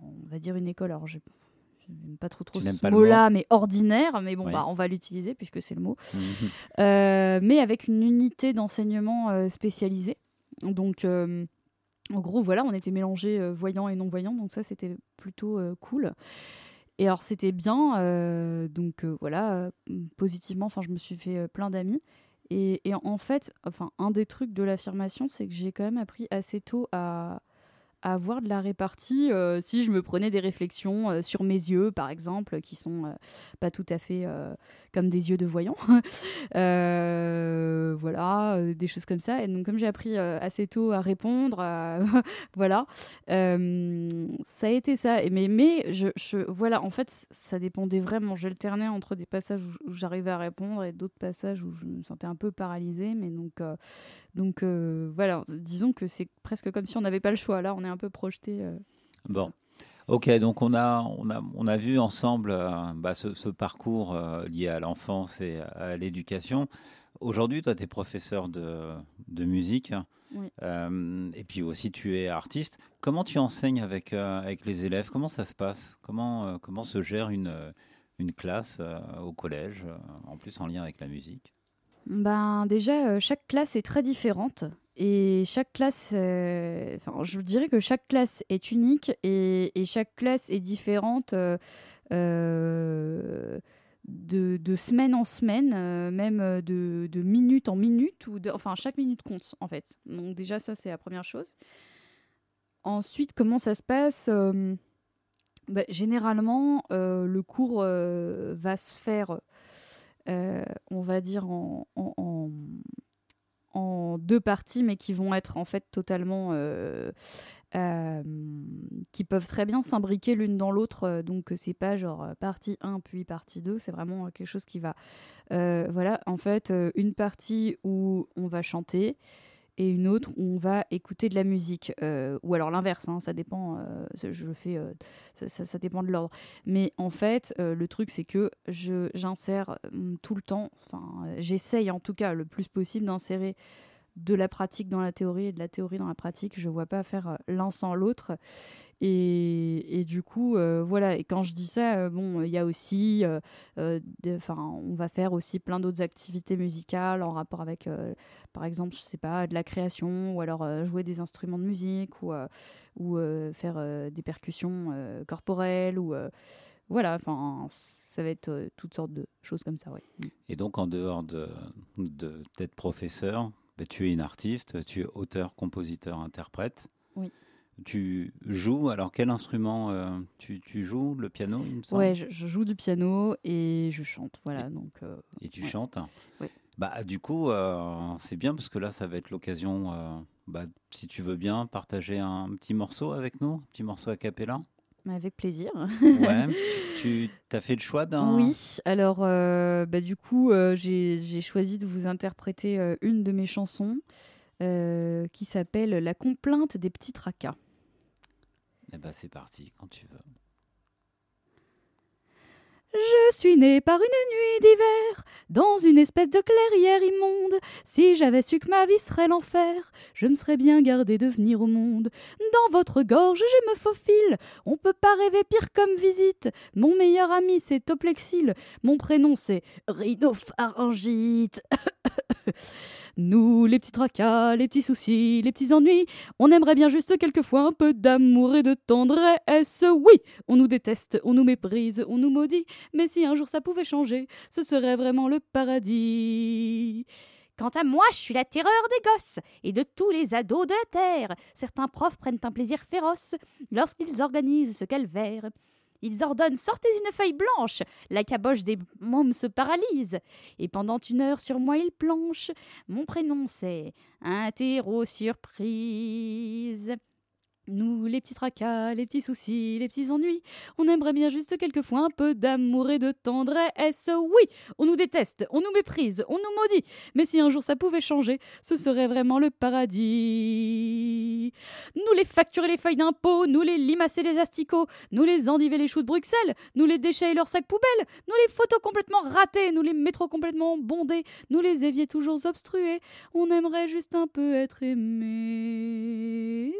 on va dire une école, alors je j'aime pas trop trop Tu ce mot-là, mais ordinaire, mais bon, Oui. bah, on va l'utiliser puisque c'est le mot. Mhm. Mais avec une unité d'enseignement spécialisée. Donc, euh, en gros, voilà, on était mélangés euh, voyants et non-voyants, donc ça, c'était plutôt euh, cool. Et alors, c'était bien, euh, donc voilà, positivement, enfin, je me suis fait plein d'amis. Et, en fait, enfin, un des trucs de l'affirmation, c'est que j'ai quand même appris assez tôt à avoir de la répartie euh, si je me prenais des réflexions euh, sur mes yeux, par exemple, qui sont euh, pas tout à fait comme des yeux de voyant. Voilà, des choses comme ça. Et donc, comme j'ai appris assez tôt à répondre, voilà, ça a été ça. Et mais, mais je, voilà, en fait, ça dépendait vraiment. J'alternais entre des passages où, j'arrivais à répondre et d'autres passages où je me sentais un peu paralysée. Mais donc, donc euh, voilà, disons que c'est presque comme si on n'avait pas le choix. Là, on est un peu projeté. euh. Bon. Ok, donc on a, on a, on a vu ensemble euh, bah, ce, ce parcours lié à l'enfance et à l'éducation. Aujourd'hui, toi, tu es professeur de, de musique Oui. et puis aussi tu es artiste. Comment tu enseignes avec, avec les élèves? Comment ça se passe? Comment, comment se gère une, une classe au collège, en plus en lien avec la musique? Ben déjà, euh, chaque classe est très différente. Et chaque classe, euh, enfin, je dirais que chaque classe est unique et, chaque classe est différente euh, de, semaine en semaine, même de, de minute en minute, ou enfin chaque minute compte en fait. Donc déjà ça c'est la première chose. Ensuite, comment ça se passe ben, Généralement, le cours va se faire euh, on va dire, en, deux parties, mais qui vont être en fait totalement. euh, euh, qui peuvent très bien s'imbriquer l'une dans l'autre. donc, c'est pas genre partie 1 puis partie 2. C'est vraiment quelque chose qui va. voilà, en fait, une partie où on va chanter et une autre où on va écouter de la musique. Euh, ou alors l'inverse, hein, ça dépend. euh, je fais. euh, ça, dépend de l'ordre. Mais en fait, le truc, c'est que j'insère hum, tout le temps, enfin, j'essaye en tout cas le plus possible d'insérer de la pratique dans la théorie et de la théorie dans la pratique. Je vois pas faire l'un sans l'autre. Et, et du coup, euh, voilà. Et quand je dis ça, euh, bon, il y a aussi, euh, euh, enfin, on va faire aussi plein d'autres activités musicales en rapport avec, par exemple, je sais pas, de la création, ou alors jouer des instruments de musique, ou, ou faire des percussions corporelles, ou voilà. Enfin, ça va être toutes sortes de choses comme ça, ouais. Et donc, en dehors de de- d'être professeur, bah, tu es une artiste, tu es auteur, compositeur, interprète. Oui. Tu joues, alors quel instrument euh, tu, tu joues Le piano, il me semble Ouais, je, je joue du piano et je chante, voilà. Donc, euh, Et tu ouais. chantes Oui. Bah, du coup, euh, c'est bien parce que là, ça va être l'occasion, bah, si tu veux bien, partager un petit morceau avec nous, un petit morceau a cappella. mais avec plaisir. Ouais, tu, tu as fait le choix d'un. Oui, alors bah, du coup, j'ai choisi de vous interpréter une de mes chansons euh, qui s'appelle La complainte des petits tracas. Eh ben, c'est parti, quand tu veux. Je suis née par une nuit d'hiver, dans une espèce de clairière immonde. Si j'avais su que ma vie serait l'enfer, je me serais bien gardée de venir au monde. Dans votre gorge, je me faufile, on peut pas rêver pire comme visite. Mon meilleur ami, c'est Toplexil, mon prénom, c'est rhinopharyngite. Nous, les petits tracas, les petits soucis, les petits ennuis, on aimerait bien juste quelquefois un peu d'amour et de tendresse. Oui, on nous déteste, on nous méprise, on nous maudit, mais si un jour ça pouvait changer, ce serait vraiment le paradis. Quant à moi, je suis la terreur des gosses et de tous les ados de la Terre. Certains profs prennent un plaisir féroce lorsqu'ils organisent ce calvaire. Ils ordonnent Sortez une feuille blanche La caboche des mômes se paralyse. Et pendant une heure sur moi, ils planchent. Mon prénom, c'est Interro Surprise. Nous, les petits tracas, les petits soucis, les petits ennuis, on aimerait bien juste quelquefois un peu d'amour et de tendresse. Oui, on nous déteste, on nous méprise, on nous maudit. Mais si un jour ça pouvait changer, ce serait vraiment le paradis. Nous les facturer les feuilles d'impôt, nous les limacer les asticots, nous les endiver les choux de Bruxelles, nous les déchets et leurs sacs poubelles, nous les photos complètement ratées, nous les métros complètement bondés, nous les éviers toujours obstrués. On aimerait juste un peu être aimé.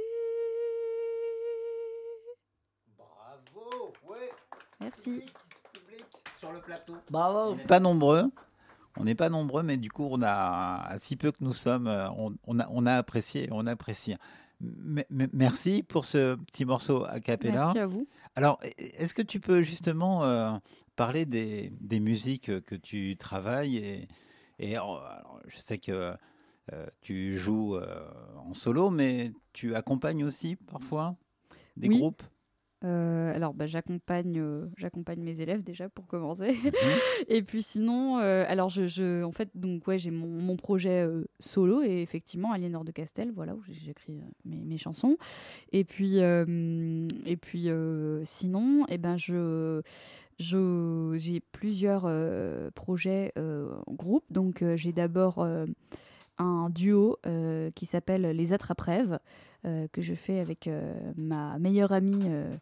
Bravo, ouais. Merci. sur le plateau. Bravo. Pas nombreux. On n'est pas nombreux, mais du coup, on a, à si peu que nous sommes, on, on a, on a apprécié, on apprécie. M- merci pour ce petit morceau a cappella. Merci à vous. Alors, e- est-ce que tu peux justement euh, parler des, des musiques que tu travailles et, et alors, alors, je sais que euh, tu joues euh, en solo, mais tu accompagnes aussi parfois des Oui. groupes? Euh, alors, bah, j'accompagne, euh, j'accompagne mes élèves déjà pour commencer. Mhm. et puis sinon, euh, alors je, je- en fait, donc ouais, j'ai mon, mon projet solo et effectivement Aliénor de Castel, voilà où j'écris mes, mes chansons. Et puis, et puis sinon, eh ben je je- j'ai plusieurs projets en groupe. Donc j'ai d'abord un duo qui s'appelle Les Attrape-Rêves, euh, que je fais avec euh, ma meilleure amie euh,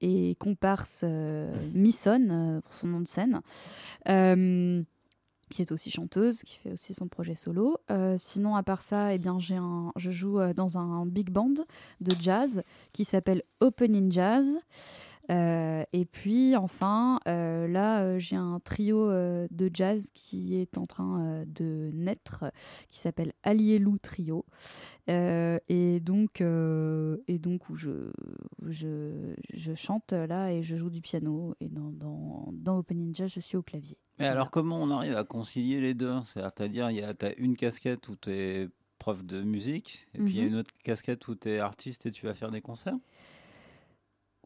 et comparse euh, Misson, euh, pour son nom de scène. Euh, qui est aussi chanteuse, qui fait aussi son projet solo. Euh, sinon, à part ça, eh bien, j'ai un, je joue euh, dans un big band de jazz qui s'appelle Opening Jazz. Euh, et puis enfin, euh, là, euh, j'ai un trio de jazz qui est en train de naître, qui s'appelle Alielou Trio. Et donc, et donc où je, je, je chante là et je joue du piano. Et dans, dans, dans Open Ninja, je suis au clavier. Mais alors, comment on arrive à concilier les deux? C'est-à-dire, il y a as une casquette où tu es prof de musique, et puis il y a Mhm. une autre casquette où tu es artiste et tu vas faire des concerts?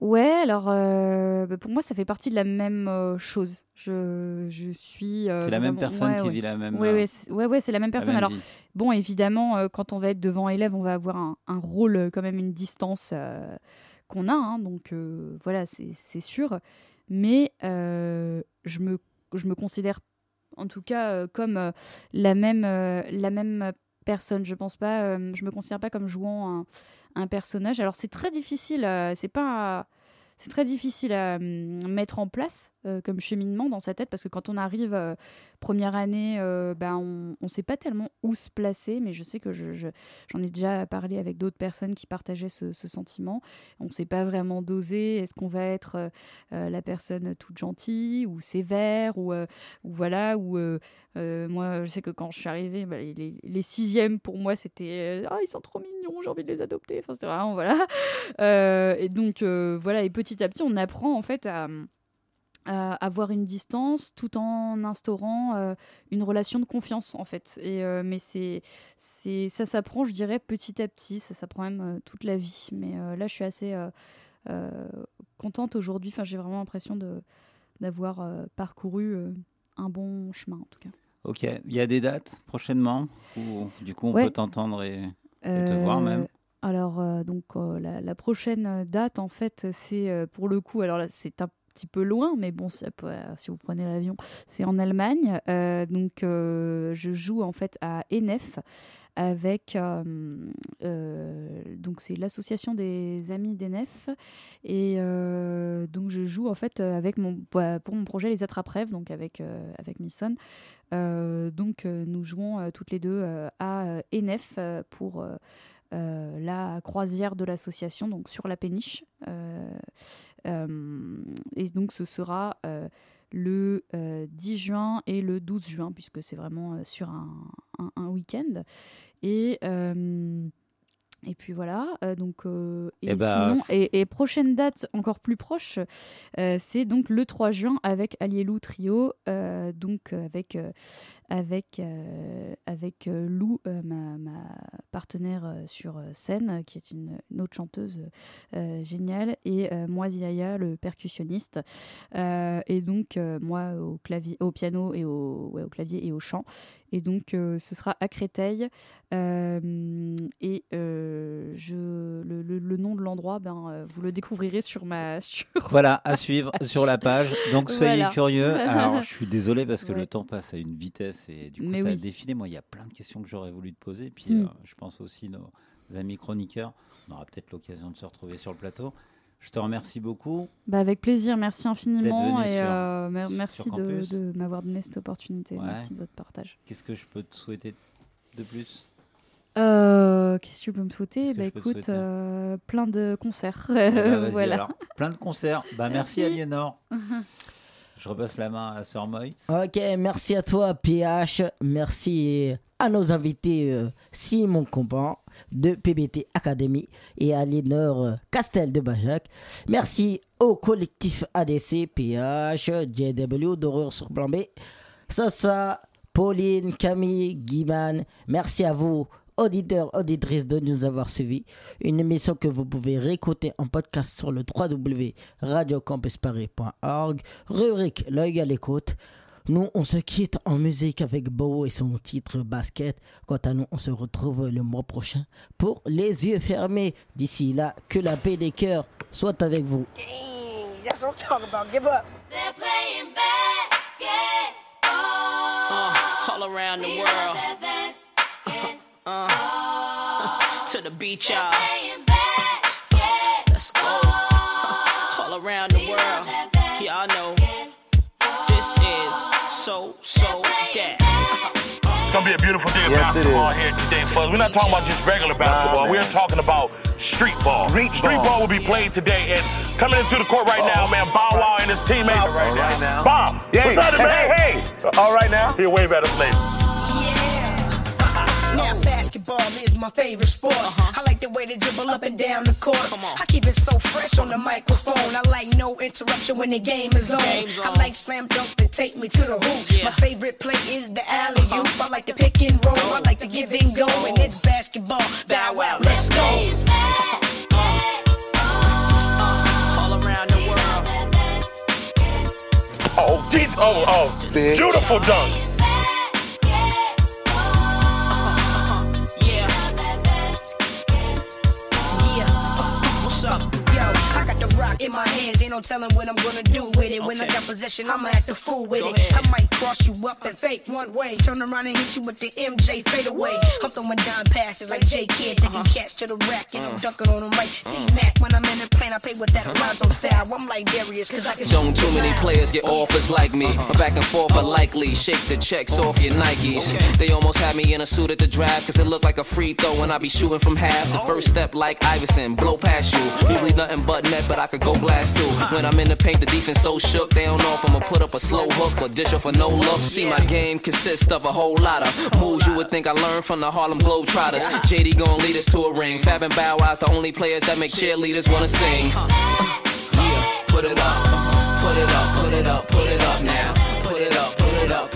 Ouais, alors euh, bah, pour moi, ça fait partie de la même euh, chose. Je, je suis. euh, C'est la même vraiment- personne ouais, qui ouais. vit la même, Ouais, euh, ouais, c'est ouais, ouais, c'est la même la personne. même alors, vie. bon, évidemment, euh, quand on va être devant élève, on va avoir un, un rôle, euh, quand même, une distance euh, qu'on a. hein, donc euh, voilà, c'est c'est sûr. Mais euh, je, me, je me considère, en tout cas, euh, comme euh, la, même, euh, la même personne. Je pense pas. euh, je me considère pas comme jouant un, un personnage. Alors c'est très difficile. euh, c'est pas. C'est très difficile à hum, mettre en place euh, comme cheminement dans sa tête parce que quand on arrive euh, première année, euh, ben on ne sait pas tellement où se placer, mais je sais que je- je- j'en ai déjà parlé avec d'autres personnes qui partageaient ce, sentiment. On ne sait pas vraiment doser. Est-ce qu'on va être euh, la personne toute gentille ou sévère ou, voilà ou moi je sais que quand je suis arrivée, bah, les, sixièmes pour moi c'était ah ils sont trop mignons, j'ai envie de les adopter. Enfin c'était vraiment voilà. Et donc voilà et petit à petit on apprend en fait à à avoir une distance tout en instaurant euh, une relation de confiance en fait. Et euh, mais c'est c'est ça s'apprend je dirais petit à petit. Ça s'apprend même euh, toute la vie. Mais là je suis assez contente aujourd'hui. Enfin j'ai vraiment l'impression de d'avoir parcouru un bon chemin en tout cas. Ok, il y a des dates prochainement où du coup on Ouais. peut t'entendre et, et te voir même? Alors, euh, donc, euh, la, la prochaine date, en fait, c'est euh, pour le coup, alors là, c'est un petit peu loin, mais bon, si, après, si vous prenez l'avion, c'est en Allemagne. Euh, donc, euh, je joue en fait à Enef avec euh, euh, donc c'est l'association des amis d'Enef et euh, donc je joue en fait euh, avec mon bah, pour mon projet les attrape-rêves donc avec euh, avec Misson Euh, donc euh, nous jouons euh, toutes les deux euh, à euh, Enef euh, pour euh, euh, la croisière de l'association, donc sur la péniche. Euh, euh, et donc ce sera euh, le euh, 10 juin et le 12 juin, puisque c'est vraiment euh, sur un, un- un week-end. Et, euh, et puis voilà, euh, donc euh, et, Eh bah, sinon- c'est- et, et prochaine date encore plus proche, euh, c'est donc le 3 juin avec Alielou Trio, euh, donc euh, avec euh, avec, euh, avec euh, Lou, euh, ma, partenaire sur scène, qui est une, autre chanteuse géniale, et moi, Yaya, le percussionniste. Et donc, moi, au, clavier, au piano et au, au clavier et au chant. Et donc, euh, ce sera à Créteil. Euh, et euh, je, le, le- le nom de l'endroit, ben, vous le découvrirez sur ma. Sur... Voilà, à suivre sur la page. Donc soyez Voilà. curieux. Alors je suis désolé parce que Ouais. le temps passe à une vitesse et du coup Mais ça a oui. défilé. Moi, il y a plein de questions que j'aurais voulu te poser. Puis Mm. euh, je pense aussi nos amis chroniqueurs. On aura peut-être l'occasion de se retrouver sur le plateau. Je te remercie beaucoup. Bah avec plaisir, merci infiniment et sur- euh, mer- merci de, m'avoir donné cette opportunité. Ouais. Merci de votre partage. Qu'est-ce que je peux te souhaiter de plus? Euh, Qu'est-ce que tu peux me souhaiter? Bah je peux te écoute, souhaiter? euh, plein de concerts. Eh ben, voilà. alors. Plein de concerts. Bah, merci, Merci. Aliénor. Je repasse la main à Sœur Moitz. Ok, merci à toi, PH. Merci à nos invités euh, Simon Compan de PBT Academy et Aliénor euh, Castel de Bajac. Merci au collectif ADC, PH, JW d'Horreur sur Plan B, Sasa, Pauline, Camille, Guiman. Merci à vous, auditeurs, auditrices, de nous avoir suivis. Une émission que vous pouvez réécouter en podcast sur le www.radiocampusparis.org. Rubrique L'œil à l'écoute. Nous, on se quitte en musique avec Bo et son titre basket. Quant à nous, on se retrouve le mois prochain pour les yeux fermés. D'ici là, que la paix des cœurs soit avec vous. That's what I'm talking about. Give up. They're playing basketball. all around the world. Uh, to the beach, y'all. So, so that. It's gonna be a beautiful day of basketball here today, Fuzz. We're not talking about just regular basketball. We're talking about street ball. Street, ball. will be played today, and coming into the court right now, oh. man, Bow Wow and his teammate. right, now. Bomb. Yeah, What's up, hey, man? hey, All right now. Here, wave at us, ladies. Now basketball is my favorite sport. Uh-huh. I like the way they dribble up and down the court. I keep it so fresh on the microphone. I like no interruption when the game is on. I like slam dunk that take me to the hoop. My favorite play is the alley oop. Uh-huh. I like the pick and roll. I like the give and go. And it's basketball. Bow wow, let's go. All around the world. Oh, jeez. Oh, oh. Beautiful dunk. Got the rock in my hands, ain't no telling what I'm gonna do with it. When I got possession, I'ma act a fool with it. I might cross you up and fake one way, turn around and hit you with the MJ fade away. I'm throwing down passes like J Kid, taking uh-huh. cats to the rack and I'm uh. dunking on them like C Mac. When I'm in the plane, I play with that uh-huh. Alonzo style. I'm like Darius, cause I can Don't too many players get offers like me. My back and forth are oh. likely. Shake the checks off your Nikes. They almost had me in a suit at the draft, cause it looked like a free throw when I be shooting from half. The oh. first step like Iverson, blow past you. Usually nothing but net, but I could go blast too. When I'm in the paint, the defense so shook, they don't know if I'ma put up a slow hook or dish off a no look. See, my game consists of a whole lot of moves you would think I learned from the Harlem Globetrotters. JD gon' lead us to a ring. Fab and Bow Wow's the only players that make cheerleaders wanna sing. Yeah, put it up, put it up, put it up, put it up now. Put it up, put it up,